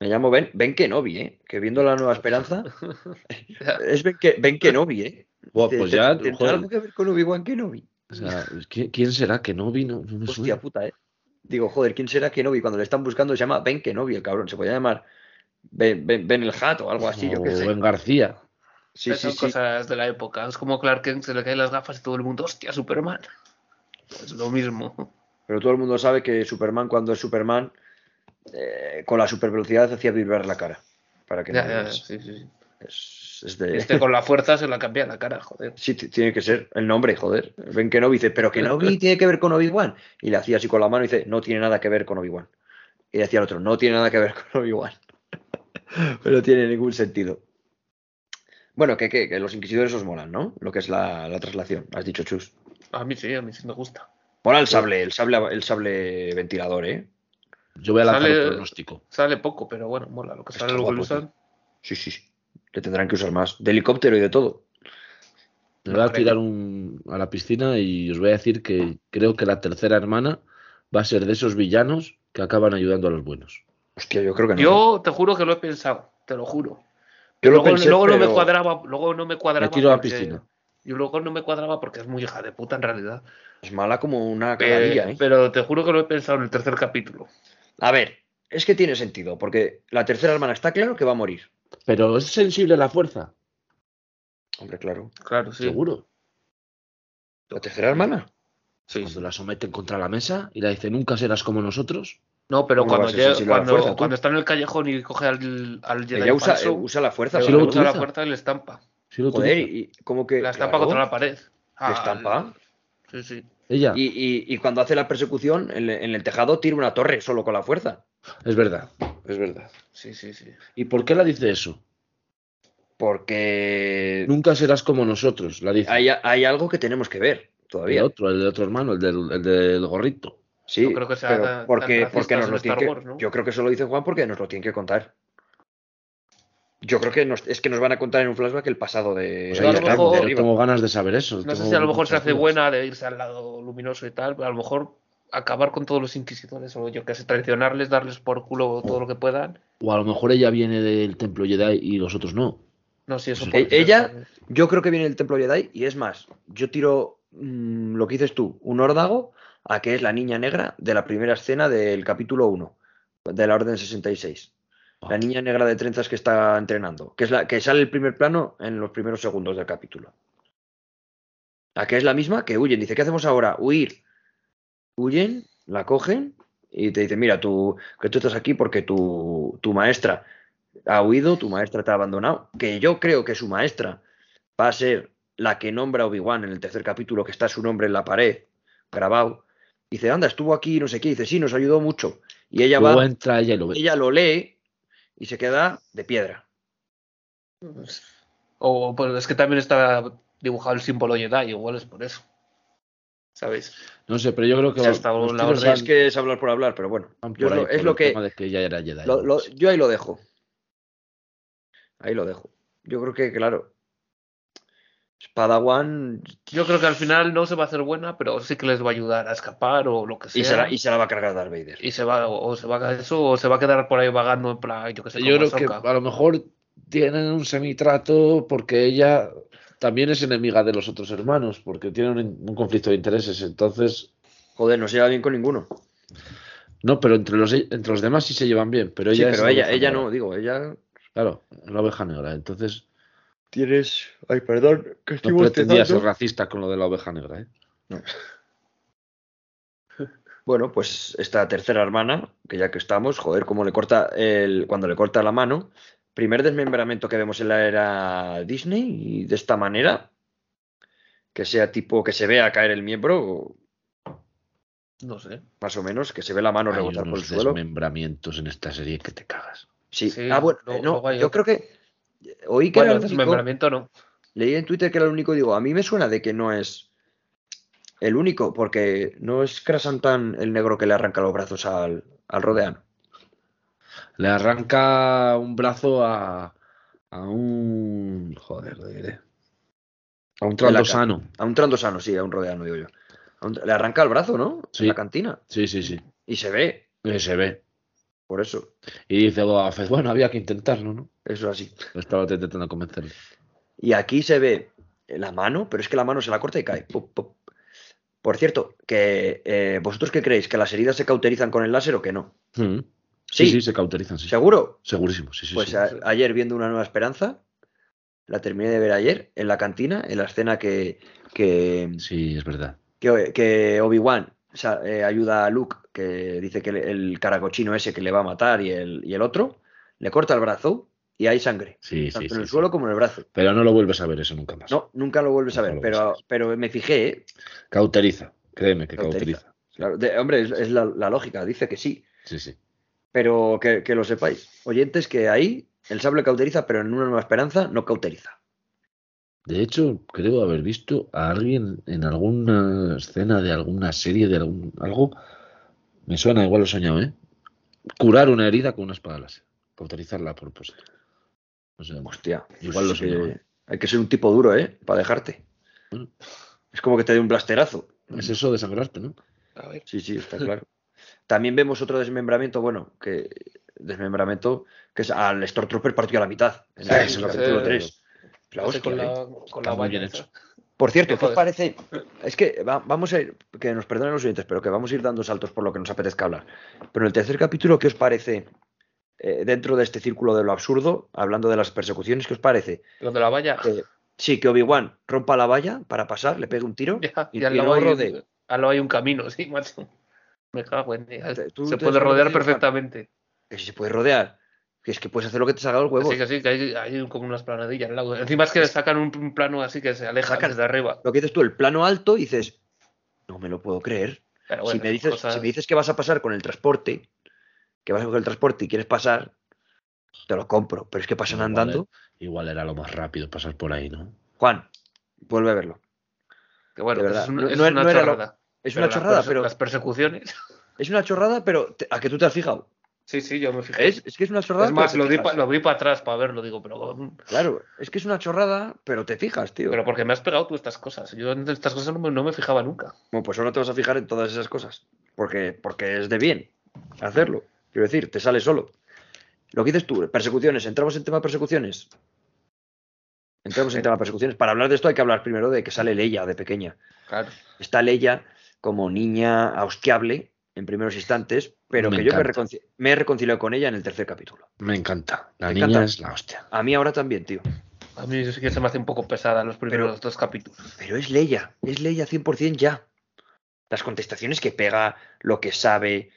Me llamo Ben. Ben Kenobi, ¿eh? Que viendo la nueva esperanza. es Ben, ben Kenobi, ¿eh? Pues te- ya, ¿Tendrá algo que ver con Obi-Wan Kenobi? O sea, ¿quién, será que no vino? No me Hostia suena. puta, ¿eh? Digo, joder, ¿quién será Kenobi? Cuando le están buscando se llama Ben Kenobi, el cabrón. Se podía llamar Ben, Ben, Ben el Hat o algo así, yo qué O sé. Ben García. Sí, sí, son sí. cosas de la época. Es como Clark Kent se le caen las gafas y todo el mundo, hostia, Superman. Es lo mismo. Pero todo el mundo sabe que Superman, cuando es Superman, eh, con la supervelocidad hacía vibrar la cara. Para que Ya, no ya, sí, sí. Es, es de... Este con la fuerza se la cambia la cara, joder. Sí, tiene que ser el nombre, joder. Ben Kenobi dice, pero Kenobi tiene que ver con Obi-Wan. Y le hacía así con la mano y dice, no tiene nada que ver con Obi-Wan. Y decía el otro, no tiene nada que ver con Obi-Wan. pero no tiene ningún sentido. Bueno, que, que, que los inquisidores os molan, ¿no? Lo que es la, la traslación, has dicho Chus. A mí sí, a mí sí me gusta. Mola el sable, el sable, el sable ventilador, ¿eh? Yo voy a lanzar Sale- un pronóstico. Sale poco, pero bueno, mola. Lo que sale luego lo usan. Sí, sí, sí. Le tendrán que usar más. De helicóptero y de todo. Me voy a tirar un, a la piscina y os voy a decir que creo que la tercera hermana va a ser de esos villanos que acaban ayudando a los buenos. Hostia, yo creo que no. Yo te juro que lo he pensado, te lo juro. Yo lo luego pensé, luego no me cuadraba, luego no me cuadraba. Me tiro a la porque- piscina. Y luego no me cuadraba porque es muy hija de puta en realidad. Es mala como una Eh, cagadilla, ¿eh? Pero te juro que lo he pensado en el tercer capítulo. A ver, es que tiene sentido, porque la tercera hermana está claro que va a morir. Pero es sensible a la fuerza, Hombre, claro. Claro, sí. seguro. ¿La tercera hermana? Sí, Cuando la someten contra la mesa y la dice nunca serás como nosotros. No, pero ¿Cómo va cuando, llega- cuando, fuerza, cuando está en el callejón y coge al, al Jedi Ella usa, falso, eh, usa la fuerza. para- lo usa la puerta y le estampa. Sí lo Joder, utiliza. y como que. La estampa claro, contra la pared. ¿qué Ah, estampa? Sí, sí. Ella, Y, y- y cuando hace la persecución, en, en el tejado tira una torre solo con la fuerza. es verdad, es verdad. Sí, sí, sí. ¿Y por qué la dice eso? Porque Nunca serás como nosotros, la dice. hay, hay algo que tenemos que ver El todavía. otro, el de otro hermano, el del, el del gorrito. Sí, No creo que sea pero tan- porque, tan porque nos lo en tiene Star que, Wars, ¿no? Yo creo que eso lo dice Juan porque nos lo tienen que contar. Yo creo que nos- es que nos van a contar en un flashback el pasado de, Pues Yo ahí a lo está, mejor- tengo ganas de saber eso. No sé si a lo mejor se hace dudas. buena de irse al lado luminoso y tal, pero a lo mejor acabar con todos los inquisidores o yo que sé, traicionarles, darles por culo todo lo que puedan. O a lo mejor ella viene del templo Jedi y los otros no. No si eso Sí. puede E- ser, ella-. Yo creo que viene el templo Jedi y es más, yo tiro mm, lo que dices tú, un órdago a que es la niña negra de la primera escena del capítulo 1 de la Orden 66. La niña negra de trenzas que está entrenando, que es la que sale el primer plano en los primeros segundos del capítulo. La que es la misma que huyen. Dice, ¿qué hacemos ahora? Huir. Huyen, la cogen y te dicen, mira, tú, que tú estás aquí porque tu, tu maestra ha huido, tu maestra te ha abandonado. Que yo creo que su maestra va a ser la que nombra a Obi-Wan en el tercer capítulo, que está su nombre en la pared, grabado. Dice, anda, estuvo aquí, no sé qué. Dice, sí, nos ayudó mucho. Y ella Luego va, entra ella lo ve. ella lo lee y se queda de piedra. O pues es que también está dibujado el símbolo Jedi, igual es por eso. ¿Sabes? No sé, pero yo creo que Ya va- está, los la orden Es que es hablar por hablar, pero bueno. yo por es lo, ahí es lo que. tema de que ella era Jedi. lo- lo- yo ahí lo dejo. Ahí lo dejo. Yo creo que, claro. Padawan Yo creo que al final no se va a hacer buena, pero sí que les va a ayudar a escapar o lo que sea. y se, la, y se la va a cargar Darth Vader. Y se va, o se va a eso, o se va a quedar por ahí vagando en plan, yo que sé, Yo como creo que a lo mejor tienen un semitrato porque ella también es enemiga de los otros hermanos, porque tienen un, un conflicto de intereses. Entonces, Joder, no se lleva bien con ninguno. no, pero entre los, entre los demás sí se llevan bien. Pero ella pero la ella, ella no, digo, ella. Claro, es la oveja negra. Entonces, Tienes. Ay, perdón, que no pretendía ser racista con lo de la oveja negra. ¿eh? Bueno, pues esta tercera hermana, que ya que estamos, joder, cómo le corta el, cuando le corta la mano, primer desmembramiento que vemos en la era Disney y de esta manera, que sea tipo que se vea caer el miembro, No sé. más o menos, que se ve la mano Hay rebotar por el suelo. desmembramientos en esta serie que te cagas. Sí. Sí, ah, bueno, eh, no, yo otro. creo que oí que Bueno, era el único, desmembramiento no. leí en Twitter que era el único, digo, a mí me suena de que no es el único, porque no es Krasantan el negro que le arranca los brazos al, al Rodeano. Le arranca un brazo a, a un. Joder, lo diré. A un En la trando ca- sano. A un trandosano, sí, a un rodeano, digo yo. Un- le arranca el brazo, ¿no? Sí. En la cantina. Sí, sí, sí. Y se ve, Eh, se ve. por eso. Y dice bueno, había que intentarlo, ¿no? Eso así. Estaba intentando convencerle. Y aquí se ve la mano, pero es que la mano se la corta y cae. Por cierto, que eh, ¿vosotros qué creéis? ¿Que las heridas se cauterizan con el láser o que no? Mm. Sí, Sí, sí, se cauterizan, sí. ¿Seguro? Segurísimo, sí, sí. Pues sí. a- ayer viendo Una Nueva Esperanza, la terminé de ver ayer en la cantina, en la escena que, que, Sí, es verdad. que, que Obi-Wan eh, ayuda a Luke, que dice que le- el caracochino ese que le va a matar y el, y el otro, le corta el brazo y hay sangre, Sí, sí, tanto sí. en el sí. suelo como en el brazo. Pero no lo vuelves a ver eso nunca más. No, nunca lo vuelves a ver, pero, vuelves a ver. pero me fijé, ¿eh? Cauteriza, créeme que Cauteriza. cauteriza. Claro, de- hombre, es, es la, la lógica, dice que sí, Sí, sí. Pero que, que lo sepáis. Oyentes, que ahí el sable cauteriza, pero en una nueva esperanza no cauteriza. De hecho, creo haber visto a alguien en alguna escena de alguna serie, de algún algo. Me suena, igual lo he soñado, ¿eh? Curar una herida con una espada láser. Cauterizarla a propósito. O sea, Hostia, Igual lo pues soñaba, que ¿eh? hay que ser un tipo duro, ¿eh? Para dejarte. Bueno. Es como que te dé un blasterazo. es eso de sangrarte, ¿no? A ver. Sí, sí, está claro. También vemos otro desmembramiento, bueno, que desmembramiento, que es al Stormtrooper partido a la mitad, en Sí, el capítulo ese- 3. La Ese hostia, con ¿eh? la, con la Está muy bien valla hecho. Por cierto, ¿qué os parece? Es que va- vamos a ir, que nos perdonen los oyentes, pero que vamos a ir dando saltos por lo que nos apetezca hablar. Pero en el tercer capítulo, ¿qué os parece? eh, dentro de este círculo de lo absurdo, hablando de las persecuciones, ¿qué os parece? Lo de la valla. Que- sí, que Obi-Wan rompa la valla para pasar, le pegue un tiro Ya, y, y al y luego hay, al lado hay un camino, sí, macho. Me cago en tú Se puede rodear perfectamente. Que si se puede rodear, que es que puedes hacer lo que te salga del huevo. Sí, que sí, que hay, hay como unas planadillas al lado. Encima es que sacan un, un plano así que se aleja Sacan- desde arriba. Lo que dices tú, el plano alto, y dices, no me lo puedo creer. Pero si, me dices, cosas- si me dices que vas a pasar con el transporte, que vas a coger el transporte y quieres pasar, te lo compro. Pero es que pasan Igual andando. Igual era lo más rápido pasar por ahí, ¿no? Juan, vuelve a verlo. que bueno, pues es, un- no- es no era- una no era lo-. Es Pero una chorrada, pero Las persecuciones. es una chorrada, pero te- ¿a que tú te has fijado? Sí, sí, yo me fijé. Es, es que es una chorrada. Es más, lo, di pa- lo vi para atrás para verlo, digo, pero, mm, Claro, es que es una chorrada, pero te fijas, tío. pero porque me has pegado tú estas cosas. Yo en estas cosas no me, no me fijaba nunca. Bueno, pues ahora te vas a fijar en todas esas cosas. Porque, porque es de bien hacerlo. Quiero decir, te sale solo. Lo que dices tú, persecuciones. ¿Entramos en tema persecuciones? Entramos en tema persecuciones. Para hablar de esto hay que hablar primero de que sale Leia de pequeña. Claro. Está Leia como niña austiable en primeros instantes, pero Me que yo me, me he reconciliado con ella en el tercer capítulo. Me encanta. La ¿Te niña encanta? es la hostia. A mí ahora también, tío. A mí sí que se me hace un poco pesada los primeros Pero- dos capítulos. Pero es Leia, es Leia 100% ya. Las contestaciones que pega, lo que sabe,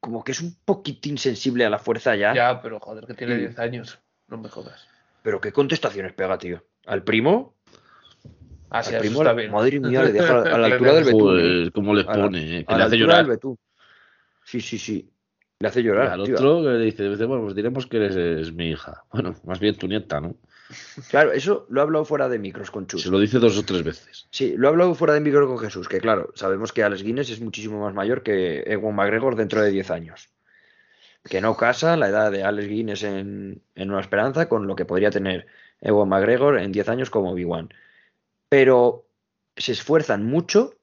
como que es un poquitín sensible a la fuerza ya. Ya, pero joder, que tiene Mm. 10 años. No me jodas. Pero qué contestaciones pega, tío. Al primo, Ah, sí, al primo, está bien. madre mía, le deja a la altura del betún. Joder, cómo le A la- pone, eh, que A le la hace altura del llorar. betún. Sí, sí, sí. Le hace Y llorar. al tío. otro que le dice, bueno, pues diremos que eres es mi hija. Bueno, más bien tu nieta, ¿no? Claro, eso lo he hablado fuera de micros con Chus. Se lo dice dos o tres veces. Sí, lo he hablado fuera de micro con Jesús, que claro, sabemos que Alex Guinness es muchísimo más mayor que Ewan McGregor dentro de 10 años. Que no casa la edad de Alex Guinness en, en Una Esperanza con lo que podría tener Ewan McGregor en 10 años como Obi-Wan. Pero se esfuerzan mucho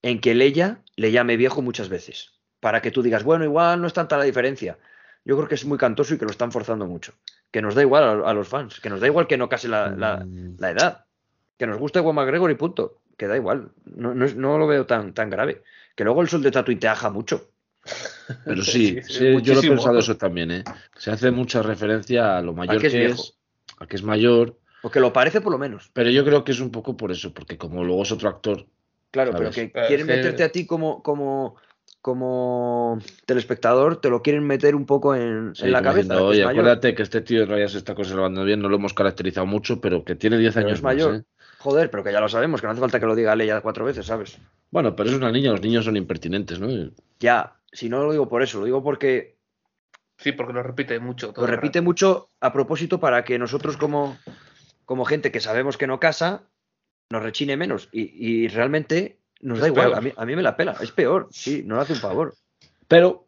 en que Leia le llame viejo muchas veces. Para que tú digas, bueno, igual no es tanta la diferencia. Yo creo que es muy cantoso y que lo están forzando mucho. Que nos da igual a, a los fans, que nos da igual que no case la- la, Mm, la edad. Que nos guste Ewan McGregor y punto. Que da igual. No, no, es- no lo veo tan, tan grave. Que luego el sol de Tatooine te aja mucho. Pero sí, Sí, yo lo he pensado eso también, ¿eh? Se hace mucha referencia a lo mayor que es que viejo. es, a que es mayor, O que lo parece por lo menos. pero yo creo que es un poco por eso, porque como luego es otro actor, Claro, ¿Sabes? pero que quieren meterte a ti como, como, como telespectador, te lo quieren meter un poco en, sí, en la cabeza. diciendo, que oye, mayor". acuérdate que este tío en realidad se está conservando bien, no lo hemos caracterizado mucho, pero que tiene 10 Pero años es más, mayor. ¿eh? Joder, pero que ya lo sabemos, que no hace falta que lo diga Leia cuatro veces, ¿sabes? Bueno, pero es una niña, los niños son impertinentes, ¿no? Ya, si no lo digo por eso, lo digo porque Sí, porque lo repite mucho. todo lo repite rato. mucho a propósito para que nosotros como, como gente que sabemos que no casa, nos rechine menos. Y, y realmente nos Es da igual, a mí, a mí me la pela, es peor, sí, no le hace un favor. Pero...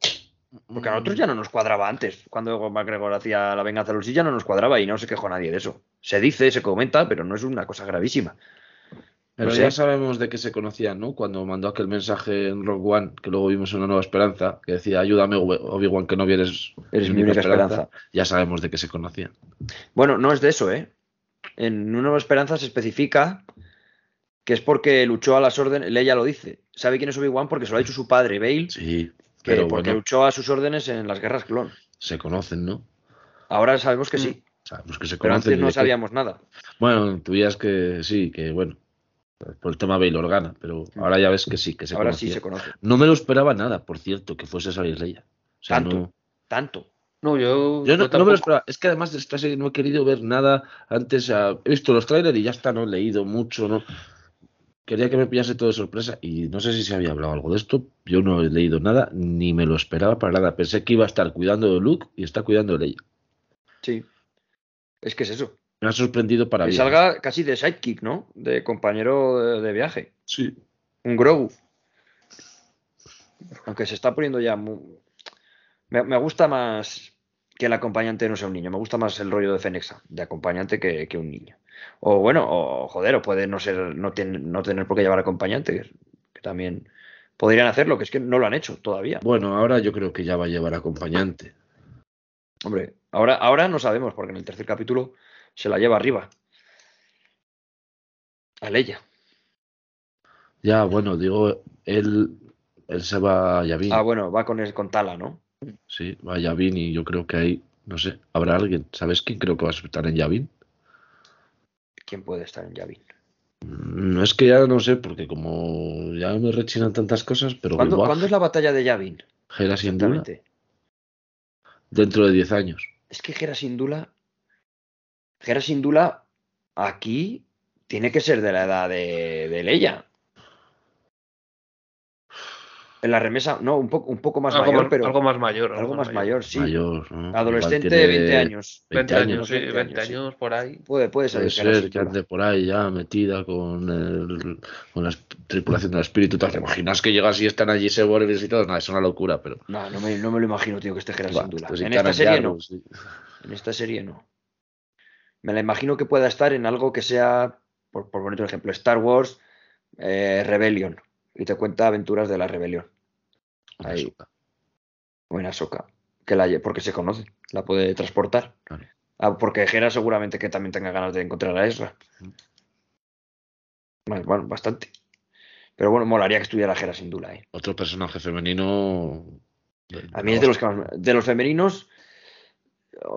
Porque a nosotros ya no nos cuadraba antes, cuando Ewan McGregor hacía la venganza de los Sith ya no nos cuadraba y no se quejó nadie de eso. Se dice, se comenta, pero no es una cosa gravísima. Pero No ya sabemos de qué se conocían, ¿no? Cuando mandó aquel mensaje en Rogue One, que luego vimos en Una Nueva Esperanza, que decía, ayúdame Obi- Obi-Wan, que no vienes Eres mi única esperanza. Ya sabemos de qué se conocían. Bueno, no es de eso, ¿eh? En Una Nueva Esperanza se especifica que es porque luchó a las órdenes, Leia lo dice, sabe quién es Obi-Wan porque se lo ha dicho su padre, Bale, Sí, que pero porque bueno, luchó a sus órdenes en las guerras clon. se conocen, ¿no? Ahora sabemos que sí, Sabemos que se pero conocen. antes y no sabíamos nada. Bueno, intuías que sí, que bueno, por el tema Bail Organa, pero ahora ya ves que sí, que se Ahora sí se conoce. No me lo esperaba nada, por cierto, que fuese a salir Leia. O sea, Tanto. no, Tanto. No, yo. yo no, no me lo esperaba. Es que además de esta serie no he querido ver nada antes. ah, he visto los trailers y ya está, no he leído mucho, no. Quería que me pillase todo de sorpresa y no sé si se había hablado algo de esto. Yo no he leído nada, ni me lo esperaba para nada. Pensé que iba a estar cuidando de Luke y está cuidando de Leia. Sí. Es que es eso. Me ha sorprendido para Que bien. salga casi de sidekick, ¿no? De compañero de, de viaje. Sí. Un Grogu. Aunque se está poniendo ya mu- Me, me gusta más que el acompañante no sea un niño. Me gusta más el rollo de Fenexa, de acompañante, que, que un niño. O bueno, o joder, o puede no ser, no, tiene- no tener por qué llevar acompañante, que, que también podrían hacerlo, que es que no lo han hecho todavía. Bueno, ahora yo creo que ya va a llevar acompañante. Hombre, ahora, ahora no sabemos, porque en el tercer capítulo se la lleva arriba. A Leia. Ya, bueno, digo, él, él se va a Yavin. Ah, bueno, va con, el, con Tala, ¿no? Sí, va a Yavin y yo creo que ahí, no sé, habrá alguien. ¿Sabes quién creo que va a estar en Yavin? ¿Quién puede estar en Yavin? No es que ya no sé, porque como ya me rechinan tantas cosas, pero ¿Cuándo, igual, ¿cuándo es la batalla de Yavin? Dentro de 10 años. Es que Gera Sindula. Gera Sindula aquí tiene que ser de la edad de, de Leia. En la remesa, no, un poco, un poco más algo, mayor, más, pero algo más mayor. algo más mayor, sí. Mayor, ¿no? Adolescente, tiene 20 años. 20 años, sí, 20 20 años, sí. por ahí. Puede, puede ser. Puede ser que ande por ahí ya metida con, el, con la tripulación del espíritu. ¿Te imaginas que llegas y están allí Seborgs y todo? No, es una locura, pero. No, no me, no me lo imagino, tío, que esté Gera Buah, Syndulla. pues si En esta serie no. Sí. En esta serie no. Me la imagino que pueda estar en algo que sea, por, por poner un ejemplo, Star Wars eh, Rebellion. Y te cuenta aventuras de la rebelión. Buena soca. Que la, porque se conoce. La puede transportar. Claro. Ah, porque Gera seguramente que también tenga ganas de encontrar a Ezra. Mm. Bueno, bueno, bastante. Pero bueno, molaría que estuviera Gera sin duda, ¿eh? Otro personaje femenino. A mí es de los que más me- de los femeninos.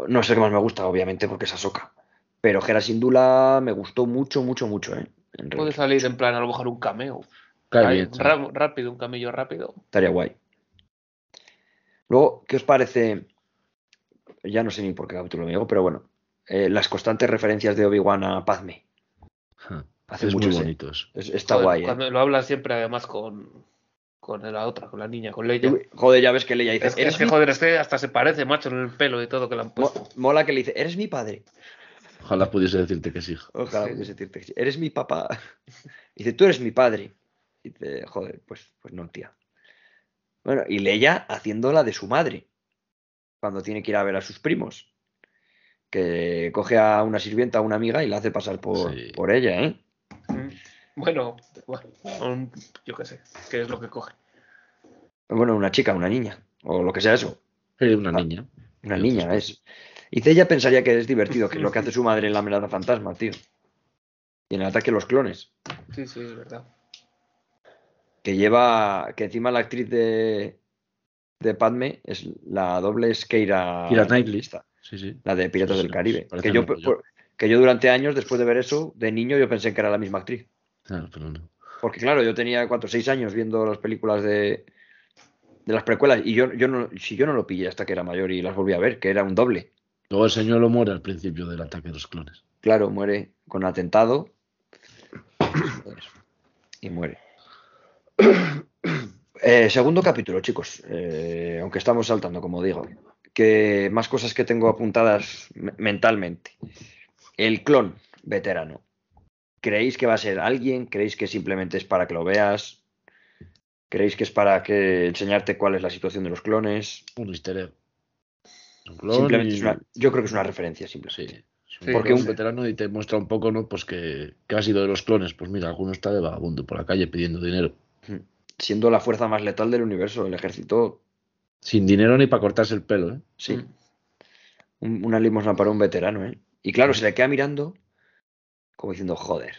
No es el que más me gusta, obviamente, porque es Ahsoka. Pero Gera Sindula me gustó mucho, mucho, mucho, ¿eh? En Puede salir en plan, a lo mejor un cameo. Ahí, ra- rápido, un camillo rápido. Estaría guay. Luego, ¿qué os parece? Ya no sé ni por qué capítulo me digo, pero bueno. eh, las constantes referencias de Obi-Wan a Padme. Hace Es muy muchas, ¿eh? bonito eso. Es- está Joder, guay, ¿eh? Cuando lo hablas siempre, además, con, con la otra, con la niña, con Leia. Joder, ya ves que Leia dice, Es que, "Eres es que, mi-". joder, este hasta se parece, macho, en el pelo y todo que le han puesto. mola que le dice, eres mi padre. Ojalá pudiese decirte que sí. Ojalá Sí. pudiese decirte que sí. Eres mi papá. dice, tú eres mi padre. dice, joder, pues, pues no, tía. Bueno, y Leia haciéndola de su madre. Cuando tiene que ir a ver a sus primos. Que coge a una sirvienta, a una amiga, y la hace pasar por, Sí. por ella, ¿eh? Mm. Bueno, yo qué sé, qué es lo que coge. Bueno, una chica, una niña. O lo que sea eso. Una Ah, niña. Una niña, es. Y ella pensaría que es divertido, que es lo que hace su madre en la amenaza fantasma, tío. Y en el ataque a los clones. Sí, sí, es verdad. Que lleva, que encima la actriz de, de Padme es la doble es Keira, Keira Knightley. esta, Sí, sí. la de Piratas Sí, del Caribe. Que yo, por- que yo durante años, después de ver eso, de niño, yo pensé que era la misma actriz. Claro, pero no. Porque claro, yo tenía cuatro o seis años viendo las películas de, de las precuelas y yo, yo no, si yo no lo pillé hasta que era mayor y las volví a ver, que era un doble. Luego el señor muere al principio del ataque de los clones. Claro, muere con atentado y muere. Eh, segundo capítulo, chicos. Eh, aunque estamos saltando, como digo. Que más cosas que tengo apuntadas me- mentalmente. El clon veterano. ¿Creéis que va a ser alguien? ¿Creéis que simplemente es para que lo veas? ¿Creéis que es para que enseñarte cuál es la situación de los clones? Un easter egg. Un clon Simplemente y- es una, yo creo que es una referencia, simplemente. sí. Sí, Porque un un- veterano y te muestra un poco, ¿no? Pues que, que ha sido de los clones. Pues mira, alguno está de vagabundo por la calle pidiendo dinero. Siendo la fuerza más letal del universo, el ejército, Sin dinero ni para cortarse el pelo, ¿eh? sí. Un- una limosna para un veterano, ¿eh? Y claro, se le queda mirando como diciendo, joder.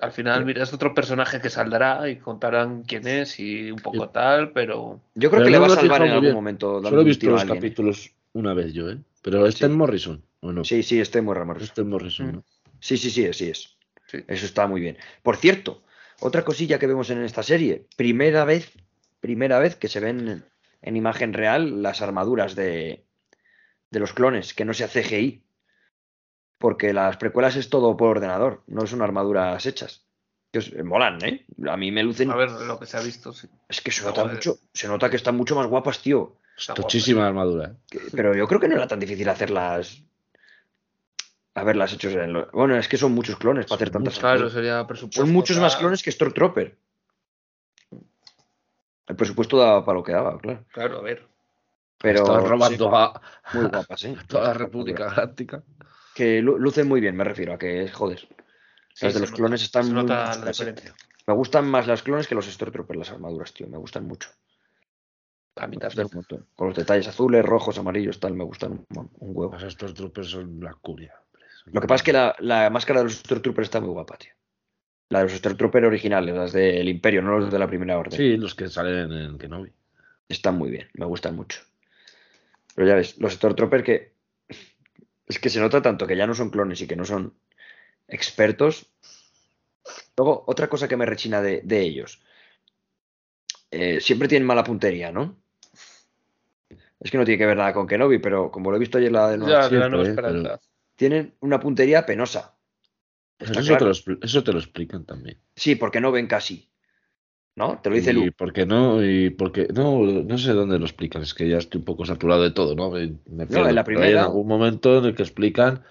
Al final, mira, es otro personaje que saldrá y contarán quién es y un poco tal, pero Yo creo Pero que le va a salvar en algún bien. momento. Solo he visto los ¿eh? capítulos una vez yo, ¿eh? Pero está Sí. en Morrison, ¿o no? Sí, sí, este muy Ramos. Está en Morrison, ¿no? Sí, sí, sí, sí es. sí. Eso está muy bien. Por cierto, otra cosilla que vemos en esta serie, primera vez, primera vez que se ven en imagen real las armaduras de, de los clones, que no sea CGI. Porque las precuelas es todo por ordenador, no son armaduras hechas. Que os- molan, ¿eh? A mí me lucen. A ver, lo que se ha visto, sí. Es que se nota Joder. mucho, se nota que están mucho más guapas, tío. Está armadura, ¿eh? Pero yo creo que no era tan difícil hacerlas. Haberlas hecho en lo- Bueno, es que son muchos clones para hacer tantas. Claro, sería presupuesto. Son muchos más clones que Stormtrooper. El presupuesto daba para lo que daba, claro. Claro, a ver. Pero Están robando a muy guapas, ¿eh? toda la República Galáctica. Que lu- lucen muy bien, me refiero a que, joder. Sí, Las de los nota- clones están se muy la diferencia. Me gustan más las clones que los Stormtroopers, las armaduras, tío. Me gustan mucho. A mí también. gustan un montón. Con los detalles azules, rojos, amarillos, tal, me gustan un, huevo. Pues estos troopers son la curia. Lo que pasa es que la, la máscara de los Stormtroopers está muy guapa, tío. La de los Stormtroopers originales, las del Imperio, no los de la Primera Orden. Sí, los que salen en Kenobi. Están muy bien, me gustan mucho. Pero ya ves, los Stormtroopers que. Es que se nota tanto que ya no son clones y que no son expertos. Luego, otra cosa que me rechina de, de ellos. Eh, siempre tienen mala puntería, ¿no? Es que no tiene que ver nada con Kenobi, pero como lo he visto ayer la de Nueva Ya, de la siempre, nueva ¿eh? esperanza. Tienen una puntería penosa. Eso, te lo, expli- eso te lo explican también. Sí, porque no ven casi. ¿No? Te lo dice y porque no, y porque no, no sé dónde lo explican, es que ya estoy un poco saturado de todo, ¿no? Me, me pierdo, en la hay primera- en algún momento en el que explican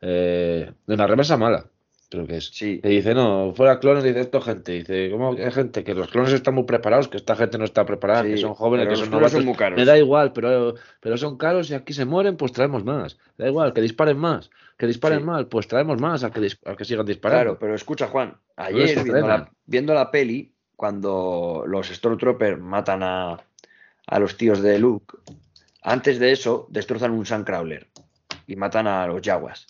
eh, de una remesa mala, creo que es. Sí. Que dice, no, fuera clones, dice esto gente. Dice, ¿cómo que hay gente? Que los clones están muy preparados, que esta gente no está preparada, Sí, que son jóvenes, que los son clones son novatos. muy caros. Me da igual, pero, pero son caros y aquí se mueren, pues traemos más. Da igual, que disparen más. Que disparen Sí. mal, pues traemos más a que, a que sigan disparando. Claro, pero escucha, Juan, ayer viendo la, viendo la peli, cuando los Stormtroopers matan a, a los tíos de Luke, antes de eso destrozan un Sandcrawler y matan a los Jaguars.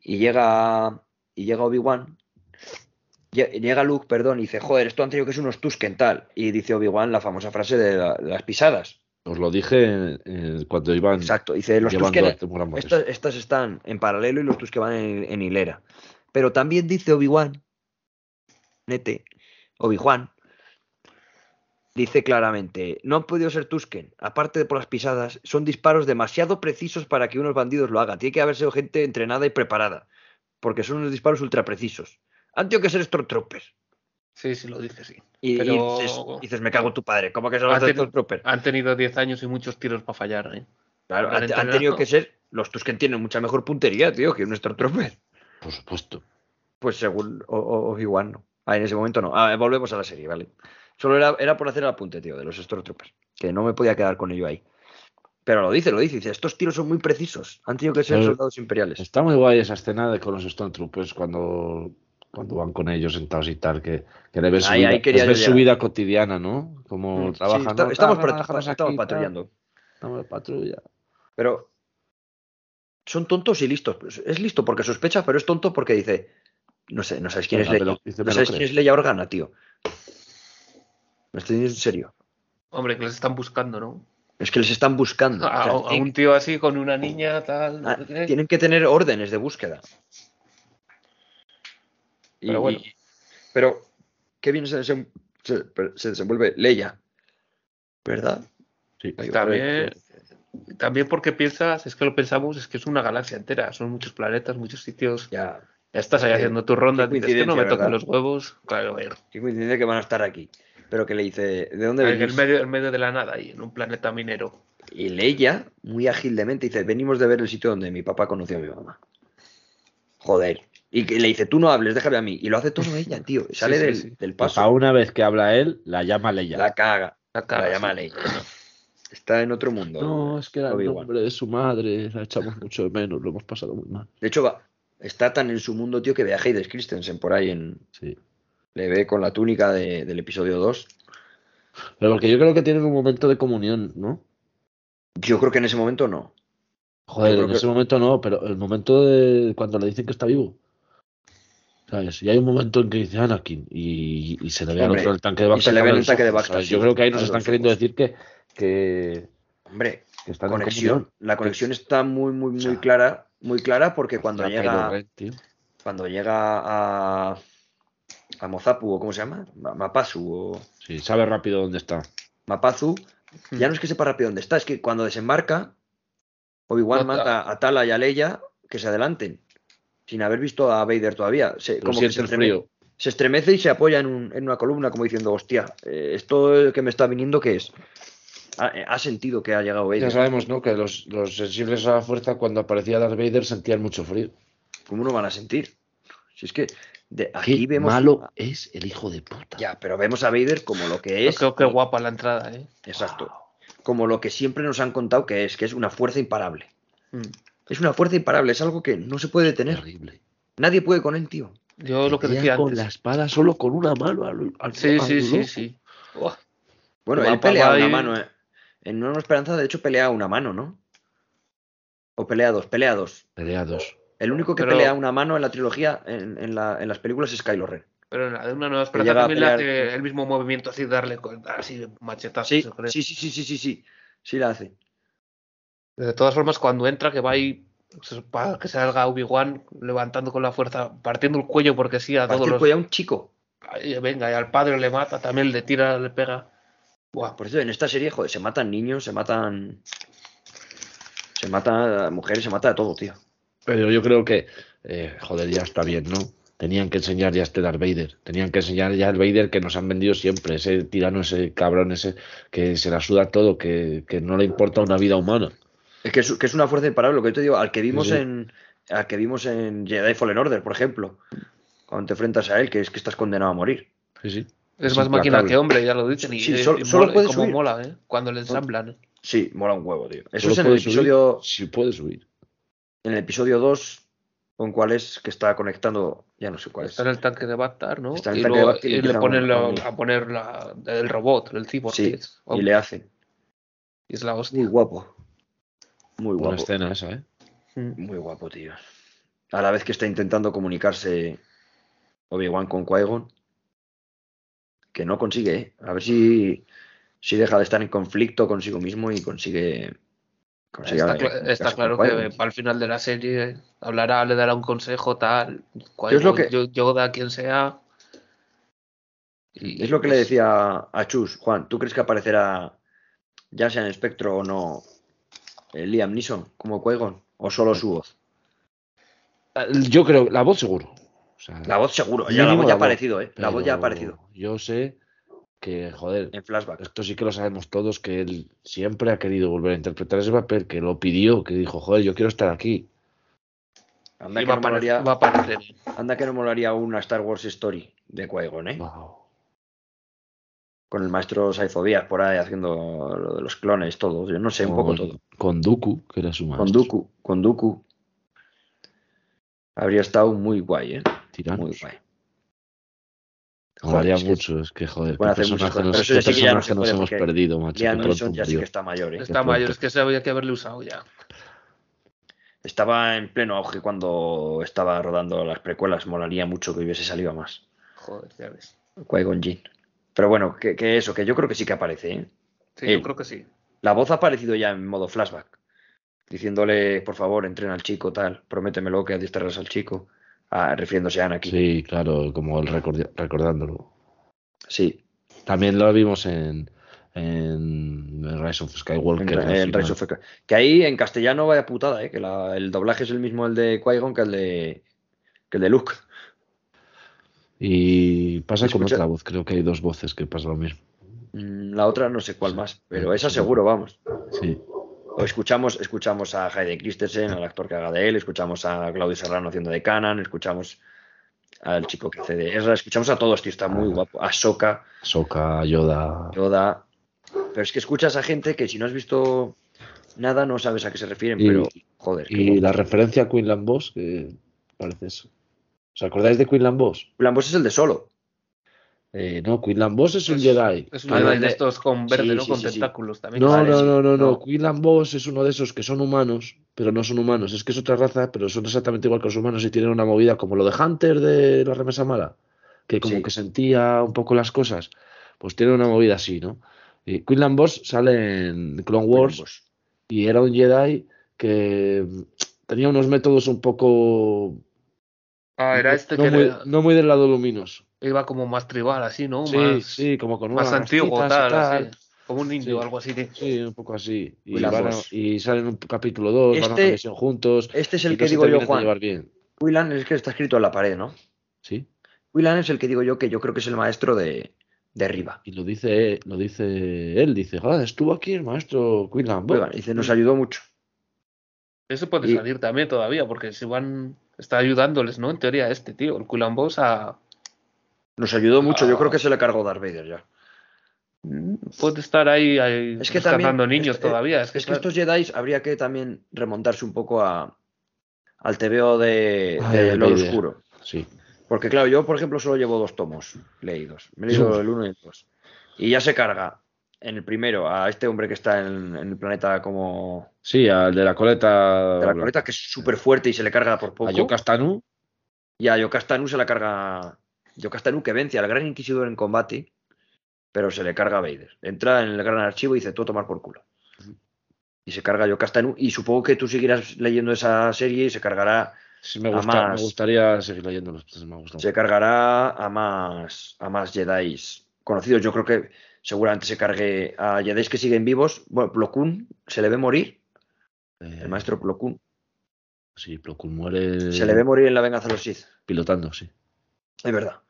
Y llega, y llega Obi-Wan, lle- llega Luke, perdón, y dice, joder, esto han tenido que ser unos Tusken tal. Y dice Obi-Wan la famosa frase de, la- de las pisadas. Os lo dije eh, cuando iban Exacto, dice, los Tusken, estas están en paralelo y los Tusken van en, en hilera. Pero también dice Obi-Wan, nete, Obi-Wan, dice claramente, no han podido ser Tusken, aparte de por las pisadas, son disparos demasiado precisos para que unos bandidos lo hagan. Tiene que haber sido gente entrenada y preparada, porque son unos disparos ultra precisos. Han tenido que ser Stormtroopers. Sí, sí, lo dice, sí. Y, dices, dices, me cago en tu padre, ¿cómo que son los Stormtroopers? Han tenido 10 años y muchos tiros para fallar, ¿eh? Claro, han tenido que ser, los Tusken tienen mucha mejor puntería, tío, que un Stormtrooper. Por supuesto. Pues según o- o- Obi-Wan no. Ah, en ese momento no. Ah, volvemos a la serie, ¿vale? Solo era, era por hacer el apunte, tío, de los Stormtroopers. Que no me podía quedar con ello ahí. Pero lo dice, lo dice. Dice, estos tiros son muy precisos. Han tenido que ser Pero- soldados imperiales. Está muy guay esa escena de con los Stormtroopers cuando, cuando van con ellos sentados y tal, que, que le ves, su, vida, ahí quería les ves yo su llegar. vida cotidiana, ¿no? Como Mm, sí, trabajan. está- ¿no? estamos, déjanos estamos aquí, tal, patrullando. Estamos de patrulla. Pero son tontos y listos. Es listo porque sospecha, pero es tonto porque dice, no sé, no sabes quién es Leia. No sabes quién es Leia Organa, tío. Me estoy diciendo en serio. Hombre, que les están buscando, ¿no? Es que les están buscando. A, O sea, a tienen- un tío así con una niña, tal. Ah, tienen que tener órdenes de búsqueda. Y- Pero bueno. y- pero qué bien se, desem- se- se desenvuelve Leia. ¿Verdad? Sí. También, también porque piensas, es que lo pensamos, es que es una galaxia entera, son muchos planetas, muchos sitios. Ya. Ya estás ahí haciendo tu ronda, dices que no me ¿verdad? los huevos. Claro, a ver. Qué coincidencia que van a estar aquí. Pero que le dice, ¿de dónde En el venís? medio, en medio de la nada, ahí, en un planeta minero. Y Leia, muy ágilmente, dice, venimos de ver el sitio donde mi papá conoció a mi mamá. Joder. Y que le dice, tú no hables, déjame a mí. Y lo hace todo ella, tío. Sale sí, del, sí. del paso. a una vez que habla él, la llama Leia. La caga. La La, caga, llama sí. Leia. Está en otro mundo. No, es que era el nombre de su madre, la echamos mucho de menos, lo hemos pasado muy mal. De hecho, va, está tan en su mundo, tío, que ve a Haydes Christensen por ahí en. Sí. Le ve con la túnica de- del episodio 2. Pero porque yo creo que tienen un momento de comunión, ¿no? Yo creo que en ese momento no. Joder, en que- ese momento no, pero el momento de cuando le dicen que está vivo. ¿Sabes? Y hay un momento en que dice Anakin y, y se le ve al otro el tanque de y Bacta. se le ve el tanque de Bacta, Yo creo que ahí nos están queriendo ojos. decir que, que, Hombre, que están conexión. en. La conexión está muy, muy, muy O sea, clara. Muy clara porque cuando llega. Cuando llega a. A Mozapu, o ¿cómo se llama? Ma- Mapazu o. Sí, sabe rápido dónde está. Mapazu, Hmm. ya no es que sepa rápido dónde está, es que cuando desembarca, Obi-Wan No, manda a Tala y a Leia que se adelanten, sin haber visto a Vader todavía. Se, como que se, el estreme- frío. se estremece y se apoya en, un- en una columna, como diciendo, hostia, eh, esto que me está viniendo, ¿qué es? Ha, eh, ha sentido que ha llegado Ya Vader. sabemos, ¿no? Que los, los sensibles a la fuerza, cuando aparecía Darth Vader, sentían mucho frío. ¿Cómo no van a sentir? Si es que de, aquí Qué vemos. malo es el hijo de puta. Ya, pero vemos a Vader como lo que es. creo que guapa la entrada, ¿eh? Exacto. Como lo que siempre nos han contado que es, que es una fuerza imparable. Mm. Es una fuerza imparable, es algo que no se puede detener. Terrible. Nadie puede con él, tío. Yo lo que decía con antes. la espada solo con una mano al, al- Sí, al sí, sí, sí. Buah. Bueno, él pelea una mano. eh. En Nueva Esperanza, de hecho, pelea una mano, ¿no? O pelea dos, pelea dos. Pelea dos. El único que Pero- pelea una mano en la trilogía, en, en la- en las películas, es Kylo Ren. Pero en la de una nueva esperanza también le hace el mismo movimiento así, darle así machetazos. Sí, sí, sí, sí, sí, sí, sí. Sí la hace. De todas formas, cuando entra, que va ahí para que salga Obi-Wan levantando con la fuerza, partiendo el cuello porque sí a todos los. cuello a un chico. Ay, venga, y al padre le mata, también le tira, le pega. Buah, Por eso en esta serie, joder, se matan niños, se matan. Se matan mujeres, se mata de todo, tío. Pero yo creo que, eh, joder, ya está bien, ¿no? Tenían que enseñar ya este Darth Vader. Tenían que enseñar ya el Vader que nos han vendido siempre. Ese tirano, ese cabrón, ese que se la suda todo, que, que no le importa una vida humana. Es que es, que es una fuerza imparable, lo que yo te digo, al que vimos Sí. en. Al que vimos en Jedi Fallen Order, por ejemplo. Cuando te enfrentas a él, que es que estás condenado a morir. Sí, sí. Es, Es más máquina que hombre, ya lo dicen. Y, Sí, solo- y solo mola- y puede como subir. mola, ¿eh? Cuando le ensamblan. ¿eh? Sí, mola un huevo, tío. Eso Solo es en el episodio. Si puede subir. En el episodio 2. ¿Con cuál es? Que está conectando. Ya no sé cuál es. Está en el tanque de Bactar, ¿no? Está en el y tanque de Bactar y y le ponen a- la- a- a poner la, el robot, el cyborg. Sí, es, Y le hacen. y es la hostia. Muy guapo. Muy guapo. escena esa, ¿eh? Mm. Muy guapo, tío. A la vez que está intentando comunicarse Obi-Wan con Qui-Gon, que no consigue, ¿eh? A ver si, si deja de estar en conflicto consigo mismo y consigue. consigue Está, claro que Qui-Gon. al final de la serie hablará, le dará un consejo tal, ¿Qué es lo que- Yo- Yoda, quien sea. Y, Es lo que le pues, decía a Chus, Juan. ¿Tú crees que aparecerá, ya sea en espectro o no, eh, Liam Neeson como Qui-Gon? ¿O solo su voz? Yo creo, la voz seguro. Sea, La voz seguro, ya la mínimo voz ya ha aparecido, ¿eh? La voz ya ha aparecido Yo sé que, joder, en flashback. esto sí que lo sabemos todos, que él siempre ha querido volver a interpretar ese papel, que lo pidió, que dijo, joder, yo quiero estar aquí. Anda y que, va, a no aparecer, molaría, va a aparecer. anda que no molaría una Star Wars Story de Qui-Gon, ¿eh? Wow. Con el maestro Saifodías por ahí haciendo lo de los clones, todo. Yo no sé, un poco todo. Con Dooku, que era su maestro. Con Dooku, con Dooku. Habría estado muy guay, ¿eh? Tiranos. Muy guay. Es que mucho, es que joder, pueden qué hacer muchas personaje cosas, nos, pero eso qué sí que ya no personaje se nos hemos perdido, macho. Neeson pronto ya sí que está mayor, ¿eh? Está mayor, es que se había que haberle usado ya. Estaba en pleno auge cuando estaba rodando las precuelas. Molaría mucho que hubiese salido más. Joder, ya ves. Qui-Gon Jinn. Pero bueno, que, que eso, que yo creo que sí que aparece, ¿eh? Sí, Él. yo creo que sí. La voz ha aparecido ya en modo flashback. Diciéndole, por favor, entrena al chico, tal. Prométemelo que adiestrarás al chico. Refiriéndose a Anakin. Sí, claro, como el recordándolo. Sí, También lo vimos en, en Rise of Skywalker. en, en. Rise of Skywalker. Que ahí en castellano vaya putada, ¿eh? Que la- el doblaje es el mismo el de Qui-Gon que el de, que el de Luke. Y pasa con otra voz, creo que hay dos voces que pasa lo mismo. Mm, La otra no sé cuál más, pero esa seguro, vamos. Sí, O escuchamos, escuchamos a Hayden Christensen, al actor que haga de él, escuchamos a Claudio Serrano haciendo de Canan, escuchamos al chico que hace de Ezra, escuchamos a todos, tío, está muy guapo. A Soka, Soka, Yoda. Yoda. Pero es que escuchas a gente que si no has visto nada no sabes a qué se refieren, Y- pero joder. Y la referencia a Quinlan Boss, que Parece eso. ¿Os acordáis de Quinlan Boss? Lambos es el de solo. Eh, no, Quinlan Boss es un Es- Jedi. Es un Jedi de de- estos con verde, sí, ¿no? sí, con sí, tentáculos también. No, no, no, no, no. Quinlan Boss es uno de esos que son humanos, pero no son humanos. Es que es otra raza, pero son exactamente igual que los humanos y tienen una movida como lo de Hunter de la remesa mala, que como que sentía un poco las cosas. Pues tiene una movida así, ¿no? Y Quinlan Boss sale en Clone Wars y era un Jedi que mm, tenía unos métodos un poco. Ah, era este no, que muy, era- no muy del lado luminoso. Iba como más tribal, así, ¿no? Sí, más, sí, como con más antiguo, tal, así. Como un indio o Sí. algo así. tío. Sí, un poco así. Y, van a- y salen en un capítulo 2, van a una Este- misión juntos. Este es el que digo yo, de Juan. Willan es el que está escrito en la pared, ¿no? Sí. Willan es el que digo yo que yo creo que es el maestro de, de Riva. Y lo dice, lo dice él, dice, ah, estuvo aquí el maestro Quinlan Boss". Willan, dice, nos ayudó mucho. Eso puede Y- salir también todavía, porque si van. Está ayudándoles, ¿no? En teoría, este tío, el Kulan Boss, a. Nos ayudó mucho. Yo Ah. creo que se le cargó Darth Vader ya. Puede estar ahí, ahí Es que rescatando también- niños es- todavía. Es que, Es que claro, estos Jedi habría que también remontarse un poco a, al TVO de, Ay, de de Lo. Oscuro. Sí. Porque claro, yo por ejemplo solo llevo dos tomos leídos. Me he leído Uf. el uno y el dos. Y ya se carga en el primero a este hombre que está en, en el planeta como Sí, al de la coleta. de la coleta, que es súper fuerte y se le carga por poco. A Yokastanu. Y a Yokastanu se la carga. Yokastanu que vence al Gran Inquisidor en combate, pero se le carga a Vader. Entra en el Gran Archivo y dice: Tú a tomar por culo. Y se carga a Yokastanu. Y supongo que tú seguirás leyendo esa serie y se cargará, Sí, me, A gusta, más. me gustaría seguir gustado. se cargará a más, a más Jedi conocidos. Yo creo que seguramente se cargue a Jedi que siguen vivos. Bueno, Plo Koon se le ve morir. Eh, El maestro Plo Koon. Sí, Plo Koon muere. Se le ve morir en la venganza de los Sith. pilotando, sí. Es verdad.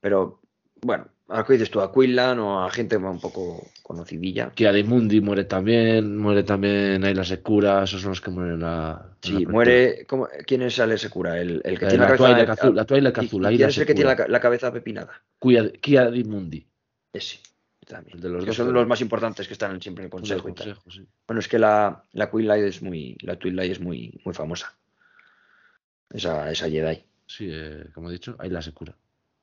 Pero, bueno, a que dices tú, a Quinlan o a gente un poco conocidilla. Que Adimundi muere también, muere también Ayla Secura, esos son los que mueren en la. en Sí, la muere. ¿cómo- ¿Quién es el Secura? El, el que tiene la, la cabeza. Azul, la Twi'lek ¿Y- azul, y Ayla ¿Quién es el que tiene la, la cabeza pepinada? Kia, Kia Adimundi. Ese. También. El de los que dos, son el- los más importantes que están siempre en el consejo, Consejo, y tal. sí. Bueno, es que la, la Quinlan es muy. La Twilight es muy, muy famosa. Esa, esa Jedi. Sí, eh, como he dicho, Ayla Secura.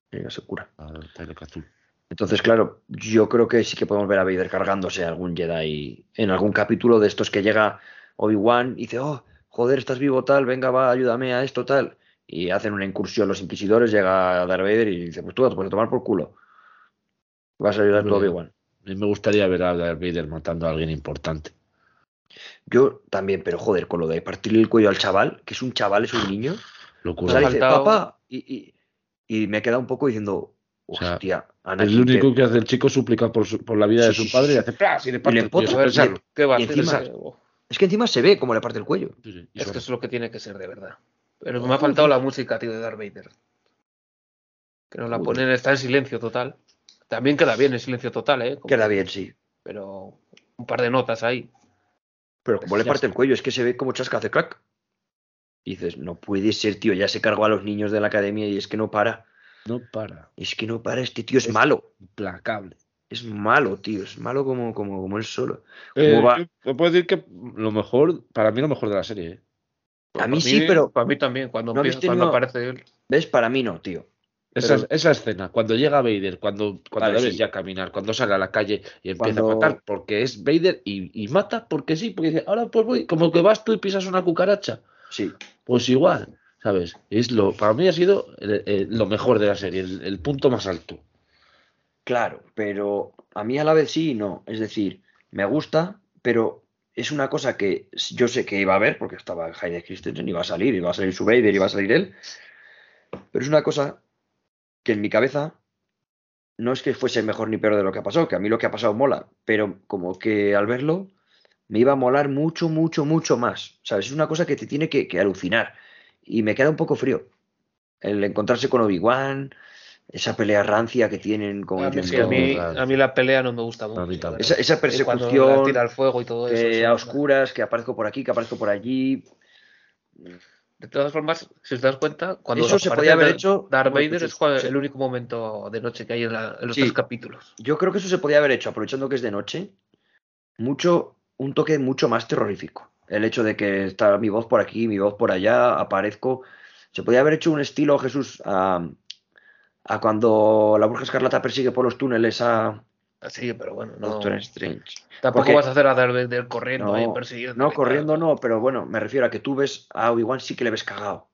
Twi'lek azul. Entonces, claro, yo creo que sí que podemos ver a Vader cargándose a algún Jedi en algún capítulo de estos que llega Obi-Wan y dice, oh, joder, estás vivo tal, venga, va, ayúdame a esto tal. Y hacen una incursión los inquisidores, llega Darth Vader y dice, pues tú, pues a tomar por culo. Vas a ayudar a. Obi-Wan. A mí me gustaría ver a Darth Vader matando a alguien importante. Yo también, pero joder, con lo de partirle el cuello al chaval, que es un chaval, es un niño. O Locura. sea, ha dice, papá, y, y, y me queda un poco diciendo, O sea, hostia, Es Anakin, lo único que hace el chico suplica por, su- por la vida de su sí, padre sí. y hace ¡plas! y le parte le el cuello empotra, sin pensarlo. ¿Qué va a y hacer? encima-? Es que encima se ve cómo le parte el cuello. Sí, sí, y Es que es lo que tiene que ser de verdad. Pero me ha faltado la música, tío, de Darth Vader. Que nos la ponen, está en silencio total. También queda bien en silencio total, ¿eh? Como- Queda bien, sí. Pero un par de notas ahí. Pero como le Ya parte el cuello, es que se ve como chasca hace crack. Y dices, no puede ser, tío, ya se cargó a los niños de la academia y es que no para. No para. Es que no para, este tío es, Es- malo. Implacable. Es malo, tío, es malo como, como, como él solo. Eh, puedo decir que lo mejor, para mí lo mejor de la serie, ¿eh? A mí sí, pero- Para mí también, cuando, ¿No empieza- cuando aparece él. ¿Ves? Para mí no, tío. Esa, Pero- esa escena, cuando llega Vader, cuando, cuando Vale, debes sí. ya caminar, cuando sale a la calle y empieza Cuando- a matar, porque es Vader y, y mata porque sí, porque dice, ahora pues voy, como que vas tú y pisas una cucaracha. Sí. Pues igual, ¿sabes? Es lo, para mí ha sido eh, eh, lo mejor de la serie, el, punto más alto. Claro, pero a mí a la vez sí y no. Es decir, me gusta, pero es una cosa que yo sé que iba a ver, porque estaba Hayden Christensen, iba a salir, iba a salir su Vader, iba a salir él. Pero es una cosa que en mi cabeza no es que fuese mejor ni peor de lo que ha pasado, que a mí lo que ha pasado mola, pero como que al verlo me iba a molar mucho, mucho, mucho más. ¿Sabes? Es una cosa que te tiene que, que alucinar. Y me queda un poco frío. El encontrarse con Obi-Wan, esa pelea rancia que tienen con A mí, el a, mí, a mí la pelea no me gusta mucho. Esa, persecución tira al fuego y todo eso. eh, a oscuras, que aparezco por aquí, que aparezco por allí. De todas formas, si os das cuenta, cuando Eso se podía haber Darth- hecho- Darth Vader es sí. el único momento de noche que hay en, la- en los Sí. tres capítulos. Yo creo que eso se podía haber hecho, aprovechando que es de noche, mucho, un toque mucho más terrorífico. El hecho de que está mi voz por aquí, mi voz por allá, aparezco. Se podía haber hecho un estilo, Jesús, a, a cuando la Bruja Escarlata persigue por los túneles a Sí, pero bueno, no. Doctor Strange. Tampoco Porque- vas a hacer a Darth Vader corriendo No, ahí persiguiendo. No, corriendo no, pero bueno, me refiero a que tú ves a Obi-Wan sí que le ves cagado.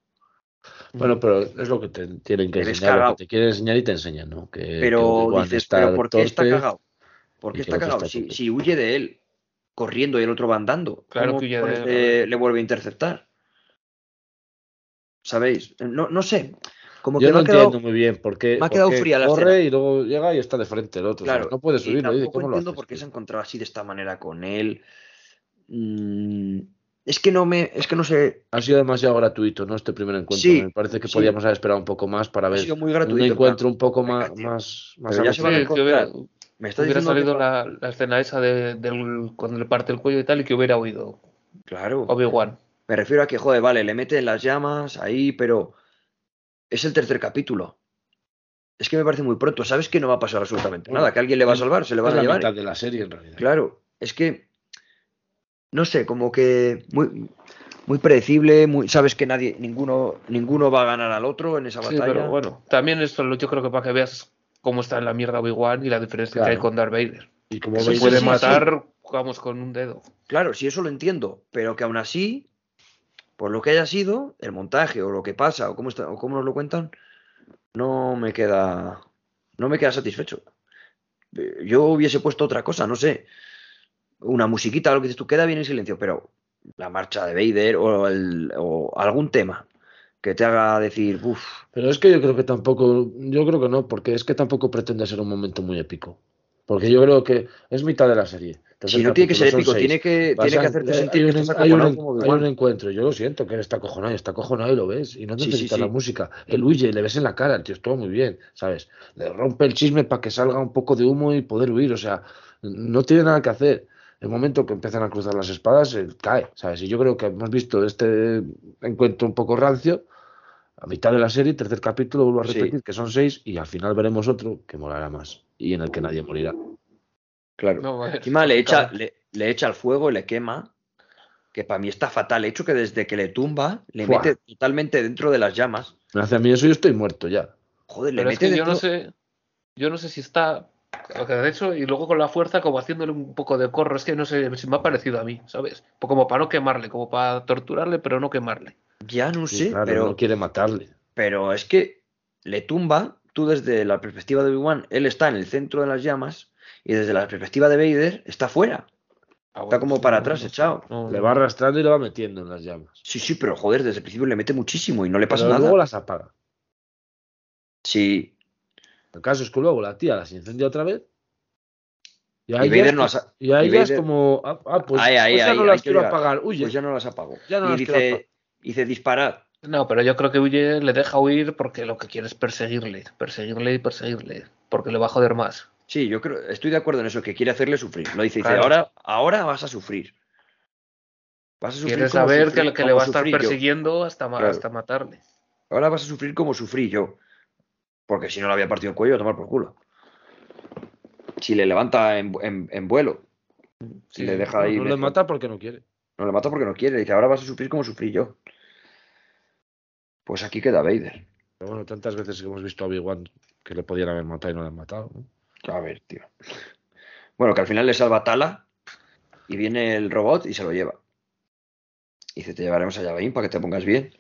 Bueno, pero es lo que te tienen que enseñar, lo que te quieren enseñar y te enseñan, ¿no? Que, Pero dices, está ¿pero por qué está cagado? ¿Por y qué está cagado? está Si, si huye de él corriendo y el otro va andando. Claro ¿cómo que huye de cojones él, le, vuelve a interceptar? ¿Sabéis? No, no sé. Como que Yo me no ha quedado- entiendo muy bien por qué, me ha quedado qué fría la corre escena. y luego llega y está de frente el otro. o sea, Claro, no puede ¿cómo lo entiendo haces, por qué se ha encontrado así de esta manera con él. Mm, es que no me, es que no sé. Ha sido demasiado gratuito, ¿no? Este primer encuentro. Sí, Me parece que sí. podíamos haber esperado un poco más para Ha ver sido muy un gratuito. en encuentro un poco más, más, más ya se van a que encontrar. Me está hubiera que salido la, la escena esa de, del, cuando le parte el cuello y tal y que hubiera oído Claro. Obi-Wan. Me refiero a que, joder, vale, le meten las llamas ahí, pero es el tercer capítulo. Es que me parece muy pronto. Sabes que no va a pasar absolutamente nada, que alguien le va a salvar, se le van a la llevar. mitad de la serie, en realidad. Claro, es que no sé, como que muy, muy predecible, muy, sabes que nadie, ninguno, ninguno va a ganar al otro en esa Sí, batalla. pero bueno, también esto lo- yo creo que para que veas cómo está en la mierda Obi-Wan y la diferencia que hay con Darth Vader. Y como Sí, Se sí, puede sí, matar, vamos, con un dedo. Claro, sí, eso lo entiendo, pero que aún así, por lo que haya sido, el montaje o lo que pasa o cómo, está, o cómo nos lo cuentan, no me queda, no me queda satisfecho. Eh, Yo hubiese puesto otra cosa, no sé, una musiquita, lo que dices tú, queda bien en silencio, pero la marcha de Vader o, el- o algún tema que te haga decir, uff, Pero es que yo creo que tampoco, yo creo que no, porque es que tampoco pretende ser un momento muy épico. Porque yo creo que es mitad de la serie. Tercer si no tiene que ser épico, seis. tiene que, tiene que hacerte hay- sentir hay que un, estás hay un- acojonado como hay Obi-Wan. un encuentro, yo lo siento, que él está acojonado, está acojonado y lo ves, y no Sí, sí, necesita sí. la música. Él huye, le ves en la cara, el tío estuvo muy bien, ¿sabes? Le rompe el chisme para que salga un poco de humo y poder huir, o sea, no tiene nada que hacer. El momento que empiezan a cruzar las espadas, él cae, ¿sabes? Y yo creo que hemos visto este encuentro un poco rancio, a mitad de la serie, tercer capítulo, vuelvo a Sí. repetir, que son seis, y al final veremos otro que molará más, y en el que nadie morirá. Claro. No, eh, Encima le echa, le, le echa al fuego, le quema, que para mí está fatal. Hecho que desde que le tumba, le mete totalmente dentro de las llamas. Me hace a mí eso yo estoy muerto ya. Joder, le Pero es mete yo no sé, yo no sé si está, hecho, y luego con la fuerza como haciéndole un poco de corro, es que no sé, si me ha parecido a mí, ¿sabes? Como para no quemarle, como para torturarle, pero no quemarle. Ya no Sí, sé, claro, pero, no quiere matarle. pero es que le tumba, tú desde la perspectiva de Obi-Wan, él está en el centro de las llamas, y desde la perspectiva de Vader, está fuera. Ah, Está como para atrás echado. no, Le va arrastrando y le va metiendo en las llamas. Sí, sí, pero joder, desde el principio le mete muchísimo y no le pasa Pero nada. luego las apaga. Sí, El caso es que luego la tía las incendia otra vez. Y y ahí, Vader ya, no las y ahí y ya es Vader- como, ah, ah, pues, Ahí, ahí, pues ya ahí, no las quiero apagar. Huye. pues ya no las apago. Ya no y las quiero dice, dice disparad. No, pero yo creo que huye, le deja huir porque lo que quiere es perseguirle, perseguirle y perseguirle, porque le va a joder más. Sí, yo creo, estoy de acuerdo en eso, que quiere hacerle sufrir. Lo dice, dice, Claro. ahora, ahora vas a sufrir. Vas a sufrir Quiere como saber sufrí- que, que le va a estar persiguiendo hasta, Claro. hasta matarle. Ahora vas a sufrir como sufrí yo. Porque si no le había partido el cuello, a tomar por culo. Si le levanta en, en- en vuelo, si Sí, le deja ahí. no le mata porque no quiere. no le mata porque no quiere. Dice, ahora vas a sufrir como sufrí yo. Pues aquí queda Vader. Pero bueno, tantas veces que hemos visto a Obi-Wan que le podían haber matado y no le han matado. ¿no? A ver, tío. Bueno, que al final le salva Tala y viene el robot y se lo lleva. Y dice, te llevaremos a Yavain para que te pongas bien.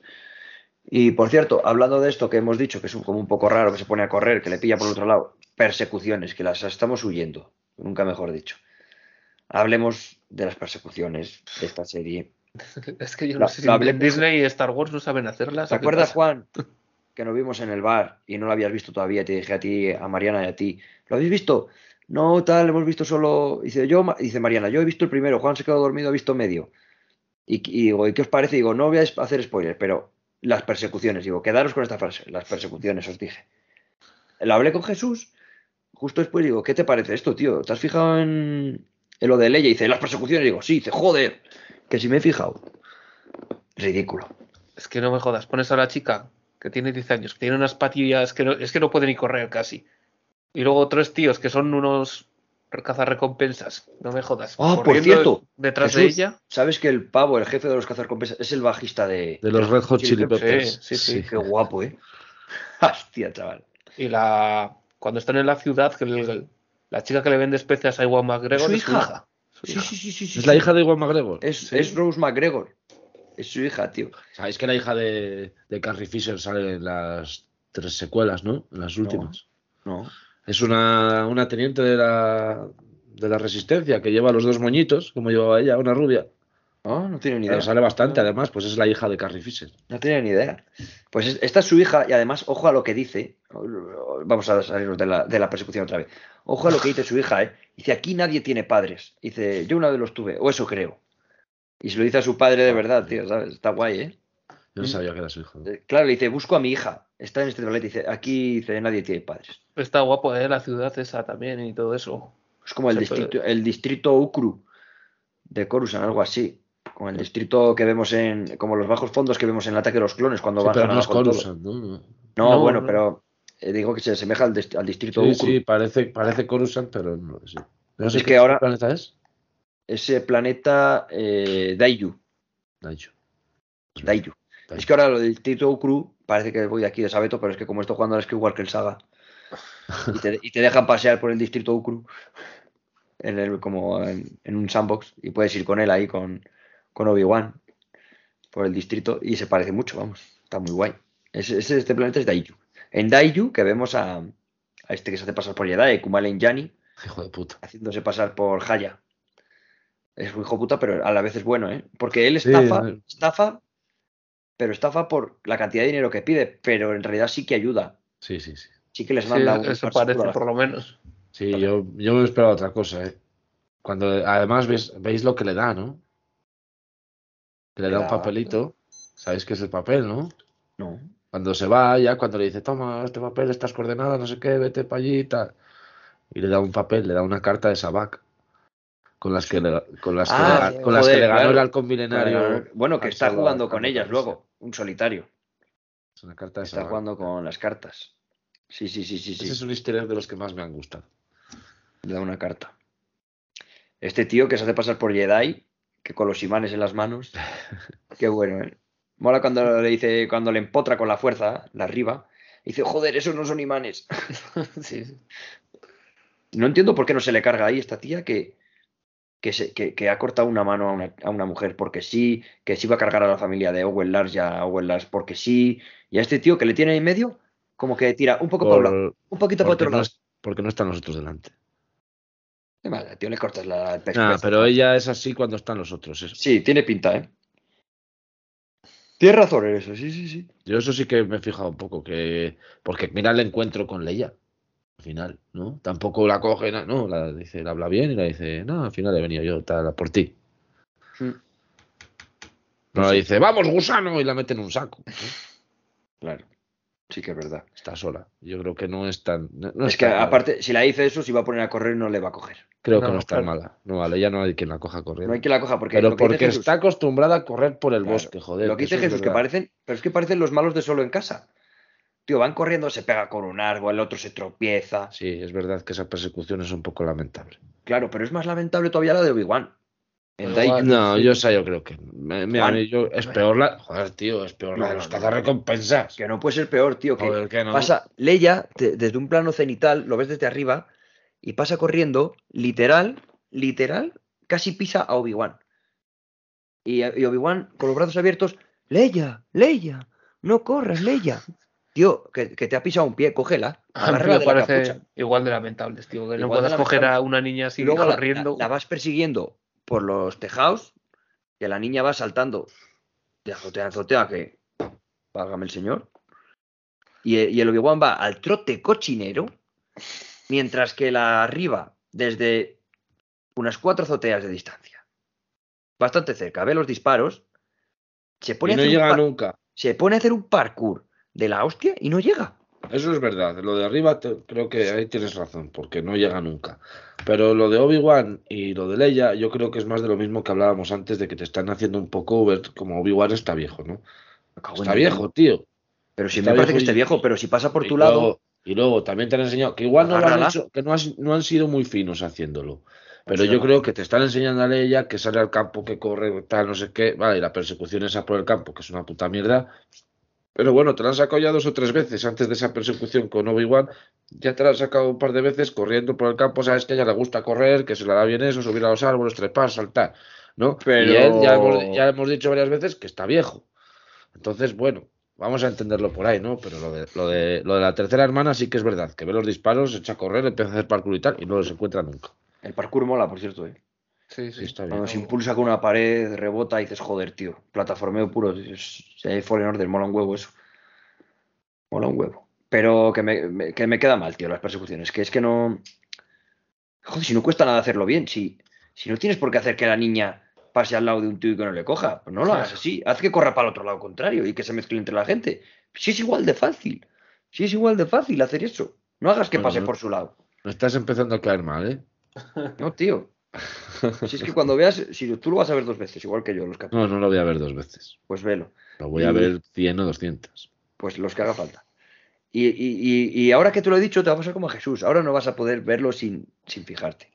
Y por cierto, hablando de esto que hemos dicho, que es un- como un poco raro, que se pone a correr, que le pilla por el otro lado, persecuciones, que las estamos huyendo, nunca mejor dicho. Hablemos de las persecuciones de esta serie. Es que yo no sé si Disney y Star Wars no saben hacerlas. ¿Te ¿o qué acuerdas, pasa? Juan, que nos vimos en el bar y no lo habías visto todavía? Te dije a ti, a Mariana y a ti, ¿lo habéis visto? No, tal, hemos visto solo. Dice, yo, dice Mariana, yo he visto el primero, Juan se quedó dormido, ha visto medio. Y, y digo, ¿y qué os parece? Digo, no voy a hacer spoilers, pero las persecuciones, digo, quedaros con esta frase, las persecuciones, os dije. Lo hablé con Jesús, justo después digo, ¿qué te parece esto, tío? ¿Te has fijado en, lo de Leia? Y dice, las persecuciones, digo, sí, dice, joder, que si me he fijado. Ridículo. Es que no me jodas. Pones a la chica que tiene 10 años, que tiene unas patillas que no, es que no puede ni correr casi. Y luego tres tíos que son unos cazarrecompensas. No me jodas. Ah, por cierto, Detrás de ella. ¿Sabes que el pavo, el jefe de los cazarrecompensas, es el bajista de. De los Red Hot Chili Peppers. Sí, sí, sí. Qué guapo, ¿eh? Hostia, chaval. Y la cuando están en la ciudad, que el- la chica que le vende especias a Iwan McGregor ¿Es su es su hija? Su Sí, hija. sí, sí, sí. sí, Es la hija de Iwan McGregor. Es, Sí. es Rose McGregor. Es su hija, tío. Sabéis que la hija de, de Carrie Fisher sale en las tres secuelas, ¿no? En las últimas. No. Es una, una teniente de la, de la resistencia que lleva los dos moñitos, como llevaba ella, una rubia. No, no tiene ni idea. Pero sale bastante, además, pues es la hija de Carrie Fisher. No tenía ni idea. Pues es- esta es su hija y además, ojo a lo que dice. Vamos a salirnos de la, de la persecución otra vez. Ojo a lo que dice su hija, ¿eh? Dice, aquí nadie tiene padres. Dice, yo una vez los tuve, o eso creo. Y se lo dice a su padre de verdad, tío, ¿sabes? Está guay, ¿eh? Yo no sabía que era su hija. Eh, Claro, le dice, busco a mi hija. Está en este planeta. Dice, aquí dice, nadie tiene padres. Está guapo, ¿eh? La ciudad esa también y todo eso. Es como el Se puede- distrito, el distrito Ukru de Coruscant, algo así. Como el distrito que vemos en, como los bajos fondos que vemos en el ataque de los clones cuando Sí, van pero no es. Coruscant, ¿no? No. No, No, bueno, no. pero eh, digo que se asemeja al, al distrito Sí, Ukru. sí, parece, parece Coruscant, pero no. Sí. No sé Es qué que ahora- planeta es. Ese planeta eh. Daiju. Daiju. Es que ahora lo del distrito Ukru parece que voy de aquí de Sabeto, pero es que como estoy jugando es que igual que el Saga. Y te, y te dejan pasear por el distrito Ukru en el, como en, en un sandbox y puedes ir con él ahí con, con Obi-Wan por el distrito y se parece mucho, vamos. Está muy guay. Ese, ese- este planeta es Daiju. En Daiju que vemos a, a este que se hace pasar por Jedi, Kumail Yanni, Hijo de puta. haciéndose pasar por Haya. Es un hijo puta, pero a la vez es bueno, ¿eh? Porque él estafa, estafa, pero estafa por la cantidad de dinero que pide, pero en realidad sí que ayuda. Sí, sí, sí. Sí que les Sí, manda un eso parece, la- por lo menos. Sí, yo, yo me esperaba otra cosa, ¿eh? Cuando, además, veis, veis lo que le da, ¿no? Que le da un papelito. Sabéis que es el papel, ¿no? No. Cuando se va, ya cuando le dice, toma este papel, estas coordenadas, no sé qué, vete para allí y tal. Y le da un papel, le da una carta de Sabac. Con las que le, con las que Ah, le- con las que le ganó claro. el halcón milenario. Bueno, que está jugando con ellas luego, un solitario. Es una carta de Está Sabac. jugando con las cartas. Sí, sí, sí, sí, Ese sí. es un easter egg de los que más me han gustado. Le da una carta. Este tío que se hace pasar por Jedi, que con los imanes en las manos. Qué bueno, ¿eh? Mola cuando le dice, cuando le empotra con la fuerza, la arriba. Dice, joder, esos no son imanes. Sí, sí. No entiendo por qué no se le carga ahí esta tía que, que, se- que- que ha cortado una mano a una, a una mujer porque sí, que sí va a cargar a la familia de Owen Lars y a Owen Lars porque sí, y a este tío que le tiene en medio, como que tira un poco para un lado, Por- un poquito porque, otro no lado. es- porque no están los otros delante. Qué mal, tío, le cortas la el pescuezo. pero ella es así cuando están los otros. Sí, tiene pinta, ¿eh? Tienes razón en eso, sí, sí, sí. Yo eso sí que me he fijado un poco, que porque mira el encuentro con Leia, al final, ¿no? Tampoco la coge, no, la dice, la habla bien y la dice, no, al final he venido yo tal, por ti. Mm. No la dice, vamos, gusano, y la mete en un saco. ¿no? Claro, sí que es verdad. Está sola. Yo creo que no es tan. no- no es que mala. aparte, si la dice eso, si va a poner a correr, no le va a coger. Creo que No, no es tan claro. mala. No, a Leia no hay quien la coja corriendo. No hay que la coja porque Pero Jesús- está acostumbrada a correr por el Claro, bosque, joder. Lo que dice eso es Jesús, que parecen, pero es que parecen los malos de solo en casa. Tío, van corriendo, se pega con un árbol, el otro se tropieza. Sí, es verdad que esa persecución es un poco lamentable. Claro, pero es más lamentable todavía la de Obi-Wan. En. No, yo esa yo creo que. me- me- a Juan. mí yo- es peor la. Joder, tío, es peor la de No, los cazarrecompensas. Que no puede ser peor, tío. Que Joder, que no. pasa, Leia, te- desde un plano cenital, lo ves desde arriba, y pasa corriendo, literal, literal, casi pisa a Obi-Wan. Y, y Obi-Wan, con los brazos abiertos, Leia, Leia, no corras, Leia. Tío, que, que te ha pisado un pie, cógela, A mí me parece igual de lamentables, tío. Que no Igual de puedas coger a una niña así y luego la, corriendo. la- la vas persiguiendo por los tejados, que la niña va saltando de azotea a azotea, que válgame el señor. Y, y el Obi-Wan va al trote cochinero, mientras que la arriba, desde unas cuatro azoteas de distancia, bastante cerca, ve los disparos, se pone, Y a hacer llega nunca. se pone a hacer un parkour de la hostia y no llega. Eso es verdad. Lo de arriba te- creo que ahí tienes razón, porque no llega nunca. Pero lo de Obi-Wan y lo de Leia, yo creo que es más de lo mismo que hablábamos antes de que te están haciendo un poco ver como Obi-Wan está viejo, ¿no? Está viejo, tío. Pero si está me parece que esté viejo, pero si pasa por tu lado, Y luego también te han enseñado que igual no, lo han hecho, que no, has- no han sido muy finos haciéndolo. Pero yo creo que te están enseñando a ella que sale al campo, que corre, tal, no sé qué. Vale, y la persecución esa por el campo, que es una puta mierda. Pero bueno, te la han sacado ya dos o tres veces antes de esa persecución con Obi-Wan. Ya te la han sacado un par de veces corriendo por el campo. Sabes que a ella le gusta correr, que se le da bien eso, subir a los árboles, trepar, saltar. ¿no? Pero- Y él ya hemos, ya hemos dicho varias veces que está viejo. Entonces, bueno, vamos a entenderlo por ahí, ¿no? Pero lo de, lo de, lo de la tercera hermana sí que es verdad, que ve los disparos, se echa a correr, empieza a hacer parkour y tal, y no los encuentra nunca. El parkour mola, por cierto, ¿eh? Sí, Sí, sí. está bien. Cuando se impulsa con una pared, rebota y dices, joder, tío. Plataformeo puro. Si hay Fallen Order, mola un huevo eso. Mola un huevo. Pero que me, me- que me queda mal, tío, las persecuciones. Que es que no. Joder, si no cuesta nada hacerlo bien. Si, si no tienes por qué hacer que la niña pase al lado de un tío y que no le coja, pues no lo hagas así. Haz que corra para el otro lado contrario y que se mezcle entre la gente. Si es igual de fácil. Si es igual de fácil hacer eso. No hagas que pase por su lado. Me estás empezando a caer mal, ¿eh? No, tío. Si es que cuando veas, si tú lo vas a ver dos veces, igual que yo, los capítulos, No, no lo voy a ver dos veces. pues velo. Lo voy a ver 100 o 200. Pues los que haga falta. Y, y- y- y ahora que te lo he dicho, te va a pasar como a Jesús. Ahora no vas a poder verlo sin, sin fijarte.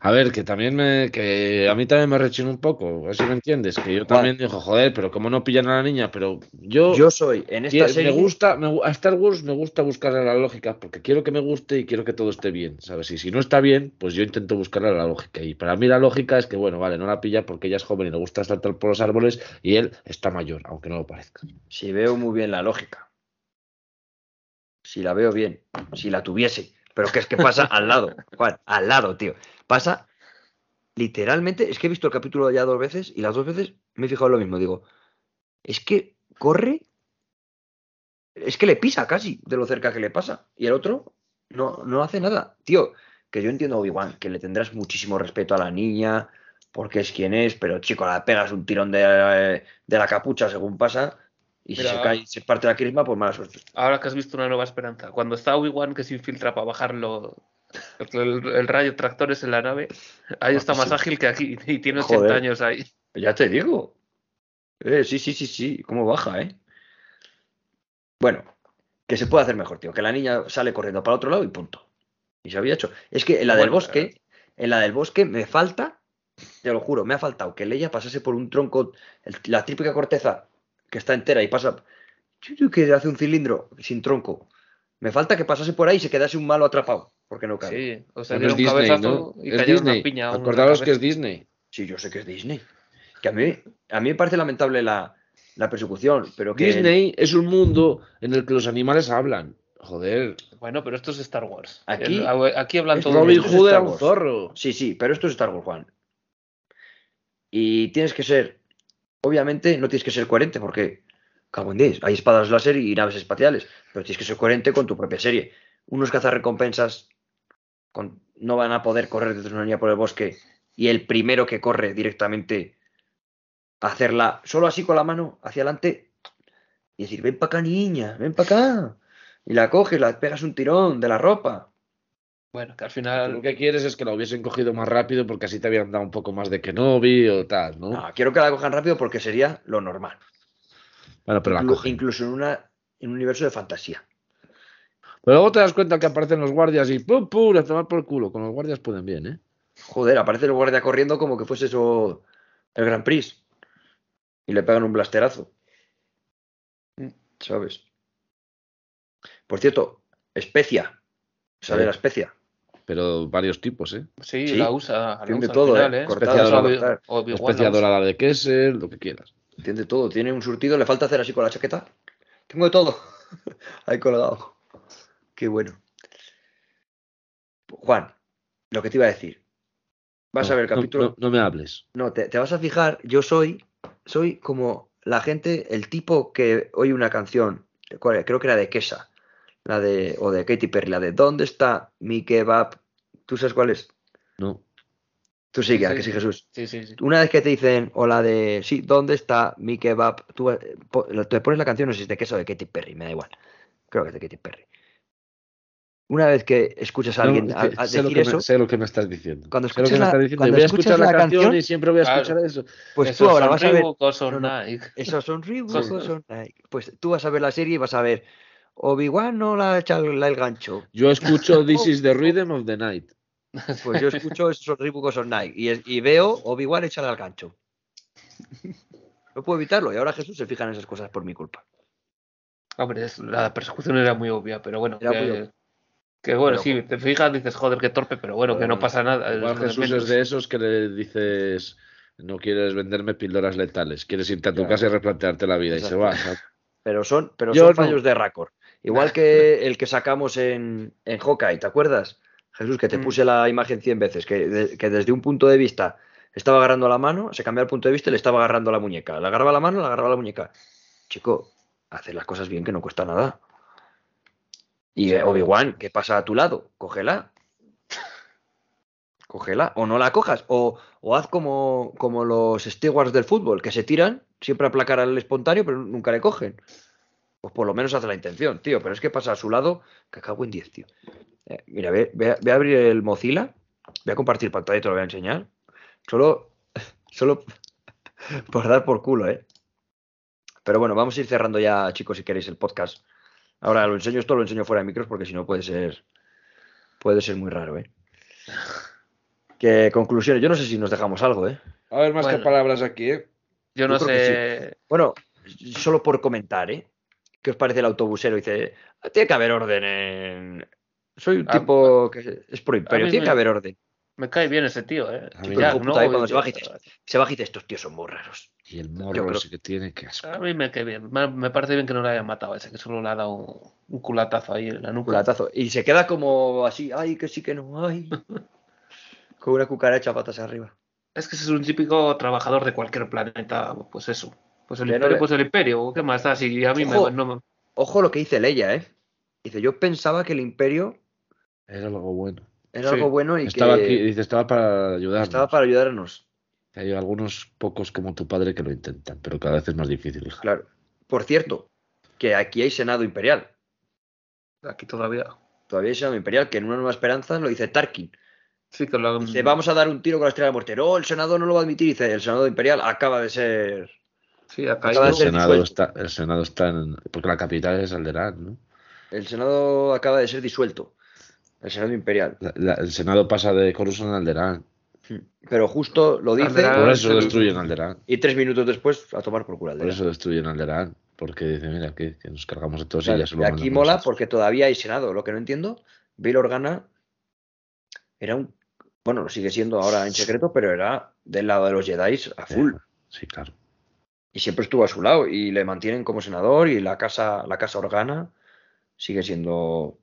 A ver, que también me, que a mí también me rechina un poco, a ver si me entiendes, que yo también digo, joder, pero como no pillan a la niña, pero yo, Yo soy en esta serie. me gusta, me a Star Wars me gusta buscarle la lógica, porque quiero que me guste y quiero que todo esté bien, ¿sabes? Y si no está bien, pues yo intento buscarle la lógica. Y para mí la lógica es que, bueno, vale, no la pilla porque ella es joven y le gusta saltar por los árboles y él está mayor, aunque no lo parezca. Si veo muy bien la lógica. Si la veo bien. Si la tuviese. Pero que es que pasa al lado. Juan, al lado, tío. Pasa literalmente. Es que he visto el capítulo ya dos veces y las dos veces me he fijado en lo mismo. Digo, es que corre. Es que le pisa casi de lo cerca que le pasa. Y el otro no, no hace nada. Tío, que yo entiendo a Obi-Wan, que le tendrás muchísimo respeto a la niña, porque es quien es, pero chico, la pegas un tirón de, de la capucha según pasa. Y si se cae y se parte la crisma, pues mala suerte. Ahora que has visto una nueva esperanza, cuando está Obi-Wan que se infiltra para bajarlo el, el rayo tractores en la nave, ahí está más Sí. ágil que aquí y tiene 80 Joder. años ahí. Ya te digo. Eh, sí, sí, sí, sí. ¿Cómo baja, eh? Bueno, que se puede hacer mejor, tío. Que la niña sale corriendo para otro lado y punto. Y se había hecho. Es que en la del Bueno, bosque, en la del bosque me falta, te lo juro, me ha faltado que Leia pasase por un tronco, el- la típica corteza que está entera y pasa, que hace un cilindro sin tronco. Me falta que pasase por ahí y se quedase un malo atrapado, porque no cabe. Sí, o sea, dieron es un Disney, cabezazo ¿no? y Es cayó una Disney. piña. a uno en la Acordaos que es. Disney. Sí, yo sé que es Disney. Que a mí, a mí me parece lamentable la, la persecución, pero que Disney es un mundo en el que los animales hablan. Joder, Bueno, pero esto es Star Wars. Aquí- El- aquí hablan todos. Robin Hood era un zorro. Sí, sí, pero esto es Star Wars, Juan. Y tienes que ser, obviamente, no tienes que ser coherente porque, cago en 10, hay espadas láser y naves espaciales, pero tienes que ser coherente con tu propia serie. Unos cazarrecompensas con- no van a poder correr desde una niña por el bosque y el primero que corre directamente a hacerla solo así con la mano hacia adelante y decir, ven para acá, niña, ven para acá. Y la coges, la pegas un tirón de la ropa. Bueno, que al final. Lo que quieres es que la hubiesen cogido más rápido porque así te habían dado un poco más de Kenobi o tal, ¿no? No, quiero que la cojan rápido porque sería lo normal. Bueno, pero la Inclu- cogen. incluso en, una, en un universo de fantasía. Pero luego te das cuenta que aparecen los guardias y ¡pum, pum! A tomar por culo. Con los guardias pueden bien, ¿eh? Joder, aparece el guardia corriendo como que fuese eso el Grand Prix. Y le pegan un blasterazo. ¿Sabes? Por cierto, especia. ¿Sale Sí. la especia? Pero varios tipos, ¿eh? Sí, Sí, la usa. la tiene usa todo, final, ¿eh? ¿eh? Cortada, Especia dorada de Kessel, lo que quieras. Tiene todo. Tiene un surtido. Le falta hacer así con la chaqueta. Tengo de todo. Ahí colgado. Qué bueno. Juan, lo que te iba a decir. Vas No, a ver el capítulo. No, no me hables. No, te, te vas a fijar, yo soy, soy como la gente, el tipo que oye una canción, creo que era de Kesa, la de, o de Katy Perry, la de ¿Dónde está mi kebab? ¿Tú sabes cuál es? No. Tú sí, Sí, ¿a sí, que sí. Jesús. Sí, sí, sí. Una vez que te dicen, o la de, sí, ¿dónde está mi kebab? Tú eh, te pones la canción, no sé si es de Kesa o de Katy Perry, me da igual. Creo que es de Katy Perry. Una vez que escuchas a alguien No, a- es que a sé, lo decir que me, eso, sé lo que me estás diciendo. Cuando Sé lo que escuchas me la- estás diciendo. cuando Voy a escuchar la, la canción, canción- y siempre voy a Claro. escuchar eso. pues Esos tú ahora son vas a ver... Reebok son No, no. Nike. Esos son Reebok, Sí. son Nike. Pues tú vas a ver la serie y vas a ver Obi-Wan no la echa el, el gancho. Yo escucho This is the Rhythm of the Night. Pues yo escucho esos of Night y, es- y veo Obi-Wan echarle al gancho. No puedo evitarlo y ahora Jesús se fija en esas cosas por mi culpa. Hombre, la persecución era muy obvia, pero bueno. Era que, muy obvia. Que bueno, Pero- sí, te fijas, dices, joder, qué torpe, pero bueno, que no pasa nada. De Jesús menos. es de esos que le dices, no quieres venderme píldoras letales, quieres irte a tu Claro. casa y replantearte la vida y se va. Pero son, pero Yo son no. fallos de Raccord. Igual que el que sacamos en, en Hawkeye, ¿te acuerdas? Jesús, que te Mm. puse la imagen 100 veces, que, de- que desde un punto de vista estaba agarrando la mano, se cambiaba el punto de vista y le estaba agarrando la muñeca. Le agarraba la mano, le agarraba la muñeca. Chico, hacer las cosas bien que no cuesta nada. Y eh, Obi-Wan, ¿qué pasa a tu lado? Cógela. Cógela. O no la cojas. O, o haz como, como los stewards del fútbol, que se tiran siempre a aplacar al espontáneo, pero nunca le cogen. Pues por lo menos haz la intención, tío. Pero es que pasa a su lado, que cago en 10, tío. Eh, mira, ve, ve- ve a abrir el Mozilla. Voy a compartir pantalla y te lo voy a enseñar. Solo, solo por dar por culo, ¿eh? Pero bueno, vamos a ir cerrando ya, chicos, si queréis el podcast. Ahora lo enseño esto, lo enseño fuera de micros porque si no puede ser puede ser muy raro, ¿eh? Que conclusiones, yo no sé si nos dejamos algo, ¿eh? A ver, más que palabras aquí, ¿eh? Yo no Yo sé. Bueno, solo por comentar, ¿eh? ¿Qué os parece el autobusero? Dice, tiene que haber orden en... Soy un A- tipo que es pro imperio, tiene me- que haber orden. Me cae bien ese tío, ¿eh? Ya. Cuando se baja y dices, se baja y dice, estos tíos son muy raros. Y el morro creo- ese que tiene, que asco. A mí me cae bien. Me, me parece bien que no le hayan matado a ese, que solo le ha dado un, un culatazo ahí en la nuca. Culatazo. Y se queda como así, ay, que sí, que no, ay. Con una cucaracha patas arriba. Es que ese es un típico trabajador de cualquier planeta. Pues eso. Pues el Que no imperio, le- pues el imperio. ¿Qué más da? Si a mí me, Ojo. no me- Ojo lo que dice Leia, ¿eh? Dice, yo pensaba que el imperio Era algo bueno. era Sí. algo bueno y Estaba que aquí, dice, estaba para ayudarnos. estaba para ayudarnos. Hay algunos pocos como tu padre que lo intentan, pero cada vez es más difícil, hija. Claro. Por cierto, que aquí hay Senado Imperial. Aquí todavía. Todavía hay Senado Imperial, que en una nueva esperanza lo dice Tarkin. Sí, que lo Dice, vamos a dar un tiro con la estrella de muerte. No, el Senado no lo va a admitir. Dice, el Senado Imperial acaba de ser. Sí, ha acaba de El ser Senado, disuelto. está, el Senado está en... Porque la capital es Alderaan, ¿no? El Senado acaba de ser disuelto. El Senado Imperial. La- la- el Senado pasa de Coruscant a Alderaan. Pero justo lo dice. Alderaan Por eso sí. destruyen Alderaan. Y tres minutos después a tomar por culo. Por eso destruyen Alderaan. Porque dice, mira, que, que nos cargamos de todos Claro, y ya se lo y aquí mola porque todavía hay Senado. Lo que no entiendo, Bail Organa era un. Bueno, lo sigue siendo ahora en secreto, pero era del lado de los Jedi a full. Sí, claro. Y siempre estuvo a su lado. Y le mantienen como senador. Y la casa, la casa Organa sigue siendo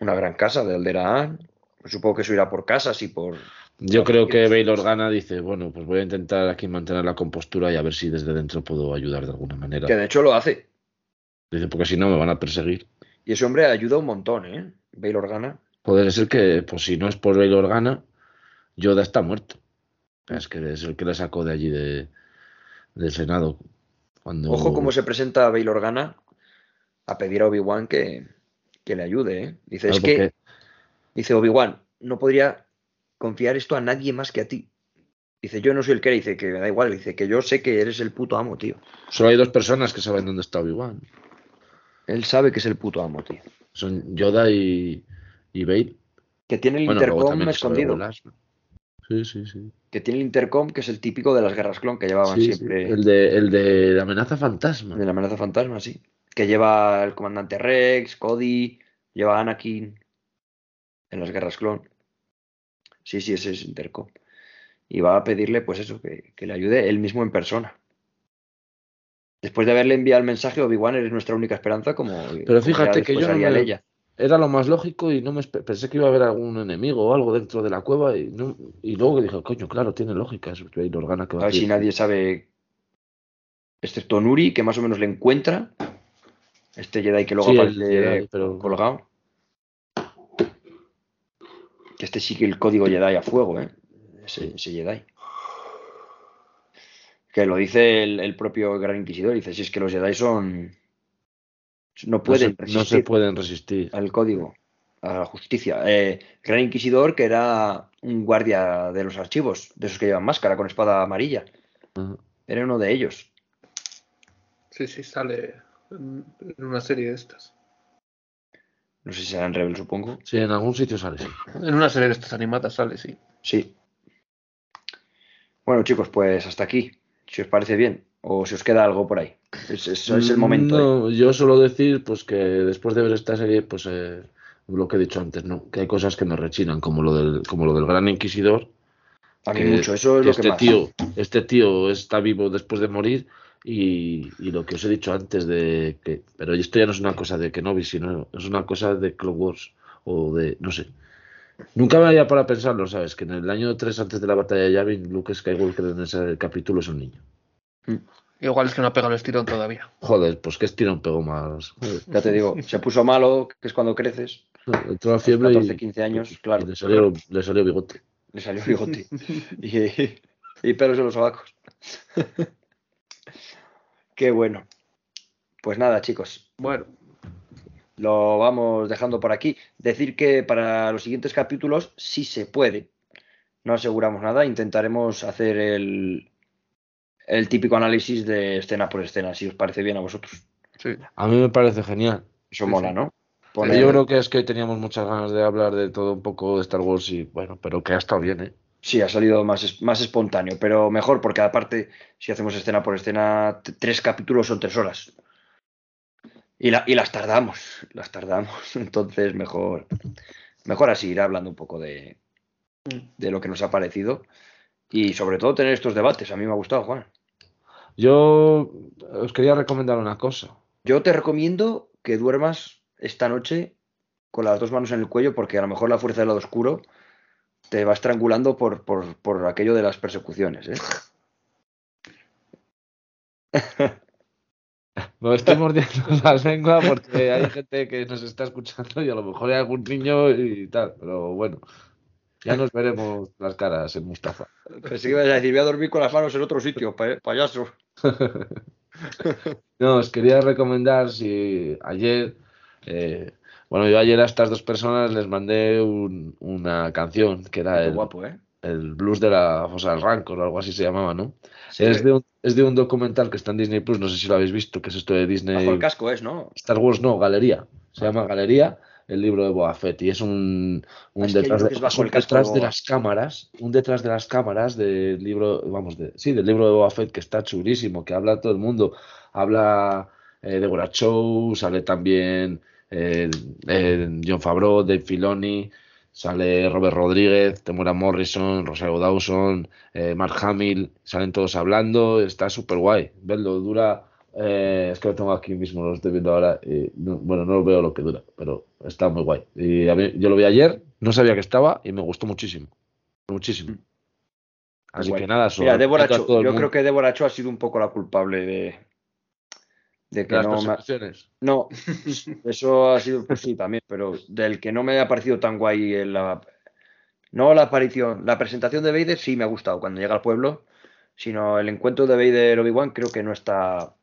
una gran casa de Alderaan. Supongo que eso irá por casas y por. Yo creo que- Bail Organa dice, bueno, pues voy a intentar aquí mantener la compostura y a ver si desde dentro puedo ayudar de alguna manera. Que de hecho lo hace. Dice, porque si no me van a perseguir. Y ese hombre ayuda un montón, ¿eh? Bail Organa. Puede ser que, pues si no es por Bail Organa, Yoda está muerto. Es que es el que le sacó de allí de, del Senado. Cuando... Ojo cómo se presenta Bail Organa a pedir a Obi-Wan que, que le ayude, ¿eh? Dice, Claro, es que, dice Obi-Wan, no podría confiar esto a nadie más que a ti. Dice, yo no soy el que dice que me da igual, dice que yo sé que eres el puto amo, tío. Solo hay dos personas que saben dónde está Obi-Wan. Él sabe que es el puto amo, tío. Son Yoda y, y. Que tiene el Bueno, intercom escondido. volar, ¿no? Sí, sí, sí. Que tiene el intercom, que es el típico de las guerras clon que llevaban Sí, sí. siempre. El, de, el de la amenaza fantasma. De la amenaza fantasma, sí. Que lleva el comandante Rex, Cody, lleva Anakin en las guerras clon. Sí, sí, ese es Intercom. Y va a pedirle, pues eso, que, que le ayude él mismo en persona. Después de haberle enviado el mensaje, Obi-Wan eres nuestra única esperanza, como. Pero fíjate que yo no me- Leia. Era lo más lógico y no me pensé que iba a haber algún enemigo o algo dentro de la cueva y, no, y luego dije, coño, claro, tiene lógica, es Organa que va A ver si nadie sabe, excepto Nuri, que más o menos le encuentra. Este Jedi que luego Sí, aparece Jedi, pero- colgado. Que este sigue el código Jedi a fuego, ¿eh? Ese, ese Jedi. Que lo dice el, el propio Gran Inquisidor. Dice, si es que los Jedi son... No No pueden se, no resistir se pueden resistir. al código, a la justicia. Eh, Gran Inquisidor, que era un guardia de los archivos, de esos que llevan máscara con espada amarilla. Era uno de ellos. Sí, sí, sale en una serie de estas. No sé si será en Rebel, supongo. Sí, en algún sitio sale, sí. En una serie de estas animadas sale, sí. Sí. Bueno, chicos, pues hasta aquí. Si os parece bien. O si os queda algo por ahí. Es, es- es el momento. No, yo suelo decir, pues que después de ver esta serie, pues eh, lo que he dicho antes, ¿no? Que hay cosas que me rechinan, como lo del, como lo del Gran Inquisidor. A mí que- mucho. Eso es que lo este que más. tío, este tío está vivo después de morir y, y lo que os he dicho antes de que, pero esto ya no es una cosa de Kenobi, sino es una cosa de Clone Wars o de, no sé. Nunca me había para pensarlo, ¿sabes? Que en el año 3 antes de la batalla de Yavin, Luke Skywalker en ese capítulo es un niño. Igual es que no ha pegado el estirón todavía. Joder, pues que estirón pegó más. Ya te digo, se puso malo, que es cuando creces. Entró la fiebre 14, y, 15 años, y claro. le, salió, le salió bigote. Le salió bigote. y, y pelos en los sobacos. Qué bueno. Pues nada, chicos. Bueno, Lo vamos dejando por aquí. Decir que para los siguientes capítulos, si se puede, no aseguramos nada, intentaremos hacer el, el típico análisis de escena por escena, si os parece bien a vosotros. sí. A mí me parece genial. Eso Sí, mola, sí. ¿no? Poner- yo creo que es que teníamos muchas ganas de hablar de todo un poco de Star Wars y bueno, pero que ha estado bien, ¿eh? Sí, ha salido más, más espontáneo, pero mejor porque aparte, si hacemos escena por escena, tres capítulos son tres horas. Y, la- y las tardamos, las tardamos. Entonces, mejor, mejor así ir hablando un poco de, de lo que nos ha parecido. Y sobre todo tener estos debates. A mí me ha gustado, Juan. Yo os quería recomendar una cosa. Yo te recomiendo que duermas esta noche con las dos manos en el cuello porque a lo mejor la fuerza del lado oscuro te va estrangulando por, por, por aquello de las persecuciones. ¿eh? Me estoy mordiendo la lengua porque hay gente que nos está escuchando y a lo mejor hay algún niño y tal, pero bueno, ya nos veremos las caras en Mustafa. Pensé que ibas a decir, voy a dormir con las manos en otro sitio, pa- payaso. No, os quería recomendar si ayer, eh, bueno, yo ayer a estas dos personas les mandé un- una canción que era Qué el, guapo, ¿eh? el blues de la fosa del Rancor o algo así se llamaba, ¿no? Sí, Es de, un, es de un documental que está en Disney Plus, no sé si lo habéis visto, que es esto de Disney. Bajo el casco es, ¿no? Star Wars no, Galería. Se llama Galería, el libro de Boba Fett. Y es un, un Es detrás, de, un detrás de de las cámaras, un detrás de las cámaras del libro, vamos, de, sí, del libro de Fett que está chulísimo, que habla todo el mundo. Habla eh, Deborah Chow, sale también eh, eh, John Favreau, Dave Filoni, sale Robert Rodríguez, Temuera Morrison, Rosario Dawson, eh, Mark Hamill, salen todos hablando, está súper guay. Verlo, dura, eh, es que lo tengo aquí mismo, lo estoy viendo ahora, y no- bueno, no veo lo que dura, pero está muy guay. Y a mí- yo lo vi ayer, no sabía que estaba y me gustó muchísimo, muchísimo. Así Guay. que nada, Mira, Débora Cho, yo creo que Débora Cho ha sido un poco la culpable de, de de que las no me. No, eso ha sido, pues sí, también, pero del que no me ha parecido tan guay en la... No la aparición, la presentación de Vader sí me ha gustado cuando llega al pueblo, sino el encuentro de Vader Obi-Wan creo que no está...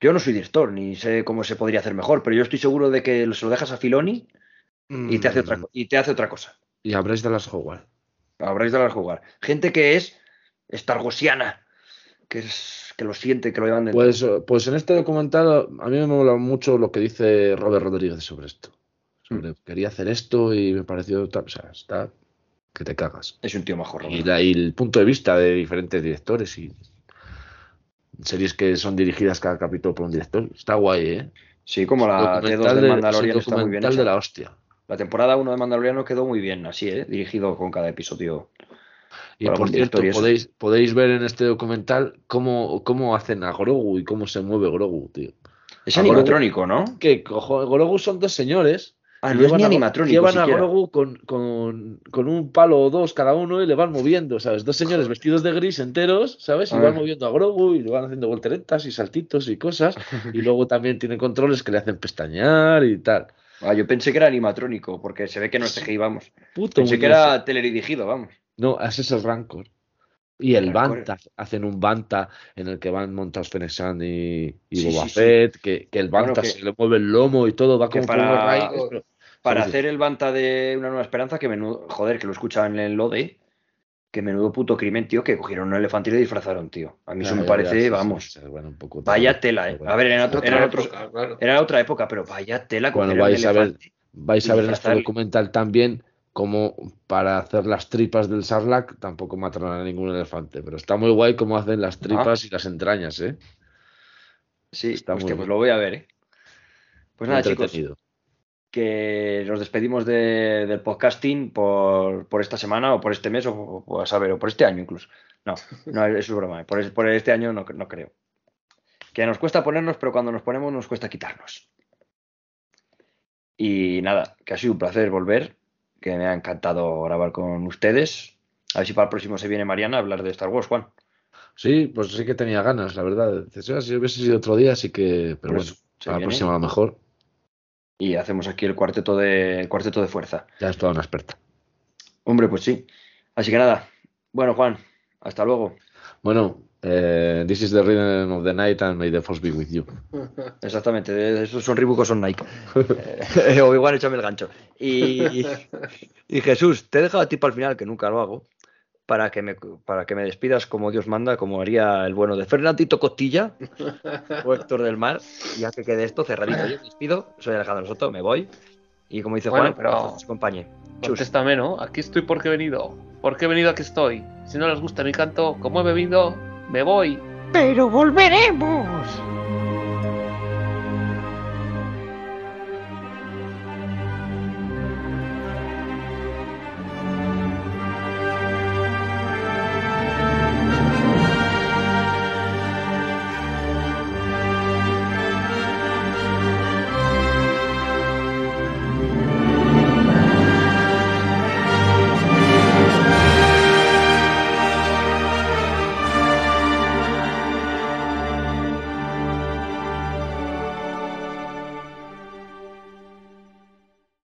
Yo no soy director, ni sé cómo se podría hacer mejor, pero yo estoy seguro de que se lo dejas a Filoni y te hace otra, co- y te hace otra cosa. Y habréis de las Hogwarts. Habréis de las jugar. Gente que es stargosiana, que es que lo siente, que lo llevan dentro. Pues, pues en este documental a mí me mola mucho lo que dice Robert Rodríguez sobre esto. Sobre, Quería hacer esto y me pareció, tal, o sea, está que te cagas. Es un tío majo, Y, la- y el punto de vista de diferentes directores y series que son dirigidas cada capítulo por un director. Está guay, ¿eh? Sí, como la T2 Documental de de- Mandalorian está muy bien de la hostia. La temporada 1 de Mandaloriano quedó muy bien, así, ¿eh? Dirigido con cada episodio. Y Por cierto, y podéis, podéis ver en este documental cómo, cómo hacen a Grogu y cómo se mueve Grogu, tío. Es Ah, animatrónico, ¿no? Que cojo, Grogu son dos señores Ah, no es ni a- animatrónico Llevan a. Grogu con, con, con un palo o dos cada uno y le van moviendo, ¿sabes? Dos señores vestidos de gris enteros, ¿sabes? Y Ah. van moviendo a Grogu y le van haciendo volteretas y saltitos y cosas. Y luego también tiene controles que le hacen pestañear y tal. Ah, yo pensé que era animatrónico, porque se ve que no es CGI, vamos. Puto Pensé que era teledirigido, vamos. No, ese es el Rancor. Y el. Banta, hacen un Banta en el que van montados Fennec Shand y, y Sí, Boba sí, sí. Fett, que, que el Bueno, Banta que- se le mueve el lomo y todo, va como para- pero- Para hacer el Banta de Una Nueva Esperanza, que menudo, joder, que lo escuchan en el Lode, que menudo puto crimen, tío, que cogieron un elefante y le disfrazaron, tío. A mí eso me parece, ya, sí, sí, vamos, sí, bueno, un poco vaya tela, eh. A ver, era, otro- Otra era, otro- época, claro. era otra época, pero vaya tela un vais a ver-. Vais a ver en este documental también cómo para hacer las tripas del Sarlacc tampoco mataron a ningún elefante, pero está muy guay cómo hacen las tripas y las entrañas, ¿eh? Sí, Está hostia, muy pues lo voy a ver, eh. Pues nada, chicos, que nos despedimos de- del podcasting por, por esta semana o por este mes o, o a saber, o por este año incluso. No, no, eso es broma. eh. Por, por este año no, no creo. Que nos cuesta ponernos, pero cuando nos ponemos nos cuesta quitarnos. Y nada, que ha sido un placer volver, que me ha encantado grabar con ustedes. A ver si para el próximo se viene Mariana a hablar de Star Wars, Juan. Sí, pues sí que tenía ganas, la verdad. Dices, "Ah, Si hubiese sido otro día, sí que. Pero Por bueno, para la próxima a lo mejor. Y hacemos aquí el cuarteto de, el cuarteto de fuerza. Ya es toda una experta. Hombre, pues sí. Así que nada. Bueno, Juan, hasta luego. Bueno, eh, this is the rhythm of the night and may the force be with you. Exactamente, esos son Reebok o son Nike. Eh, o igual échame el gancho. Y, y Jesús, te he dejado a ti para el final, que nunca lo hago, para que me, para que me despidas como Dios manda, como haría el bueno de Fernandito Costilla o Héctor del Mar. Y ya que quede esto cerradito, yo me despido, soy Alejandro Soto, me voy. Y como dice Bueno, Juan, pero- os acompañe. Chus. Contéstame, ¿no? Aquí estoy porque he venido. Porque he venido, aquí estoy. Si no les gusta mi canto, como he bebido, me voy. Pero volveremos.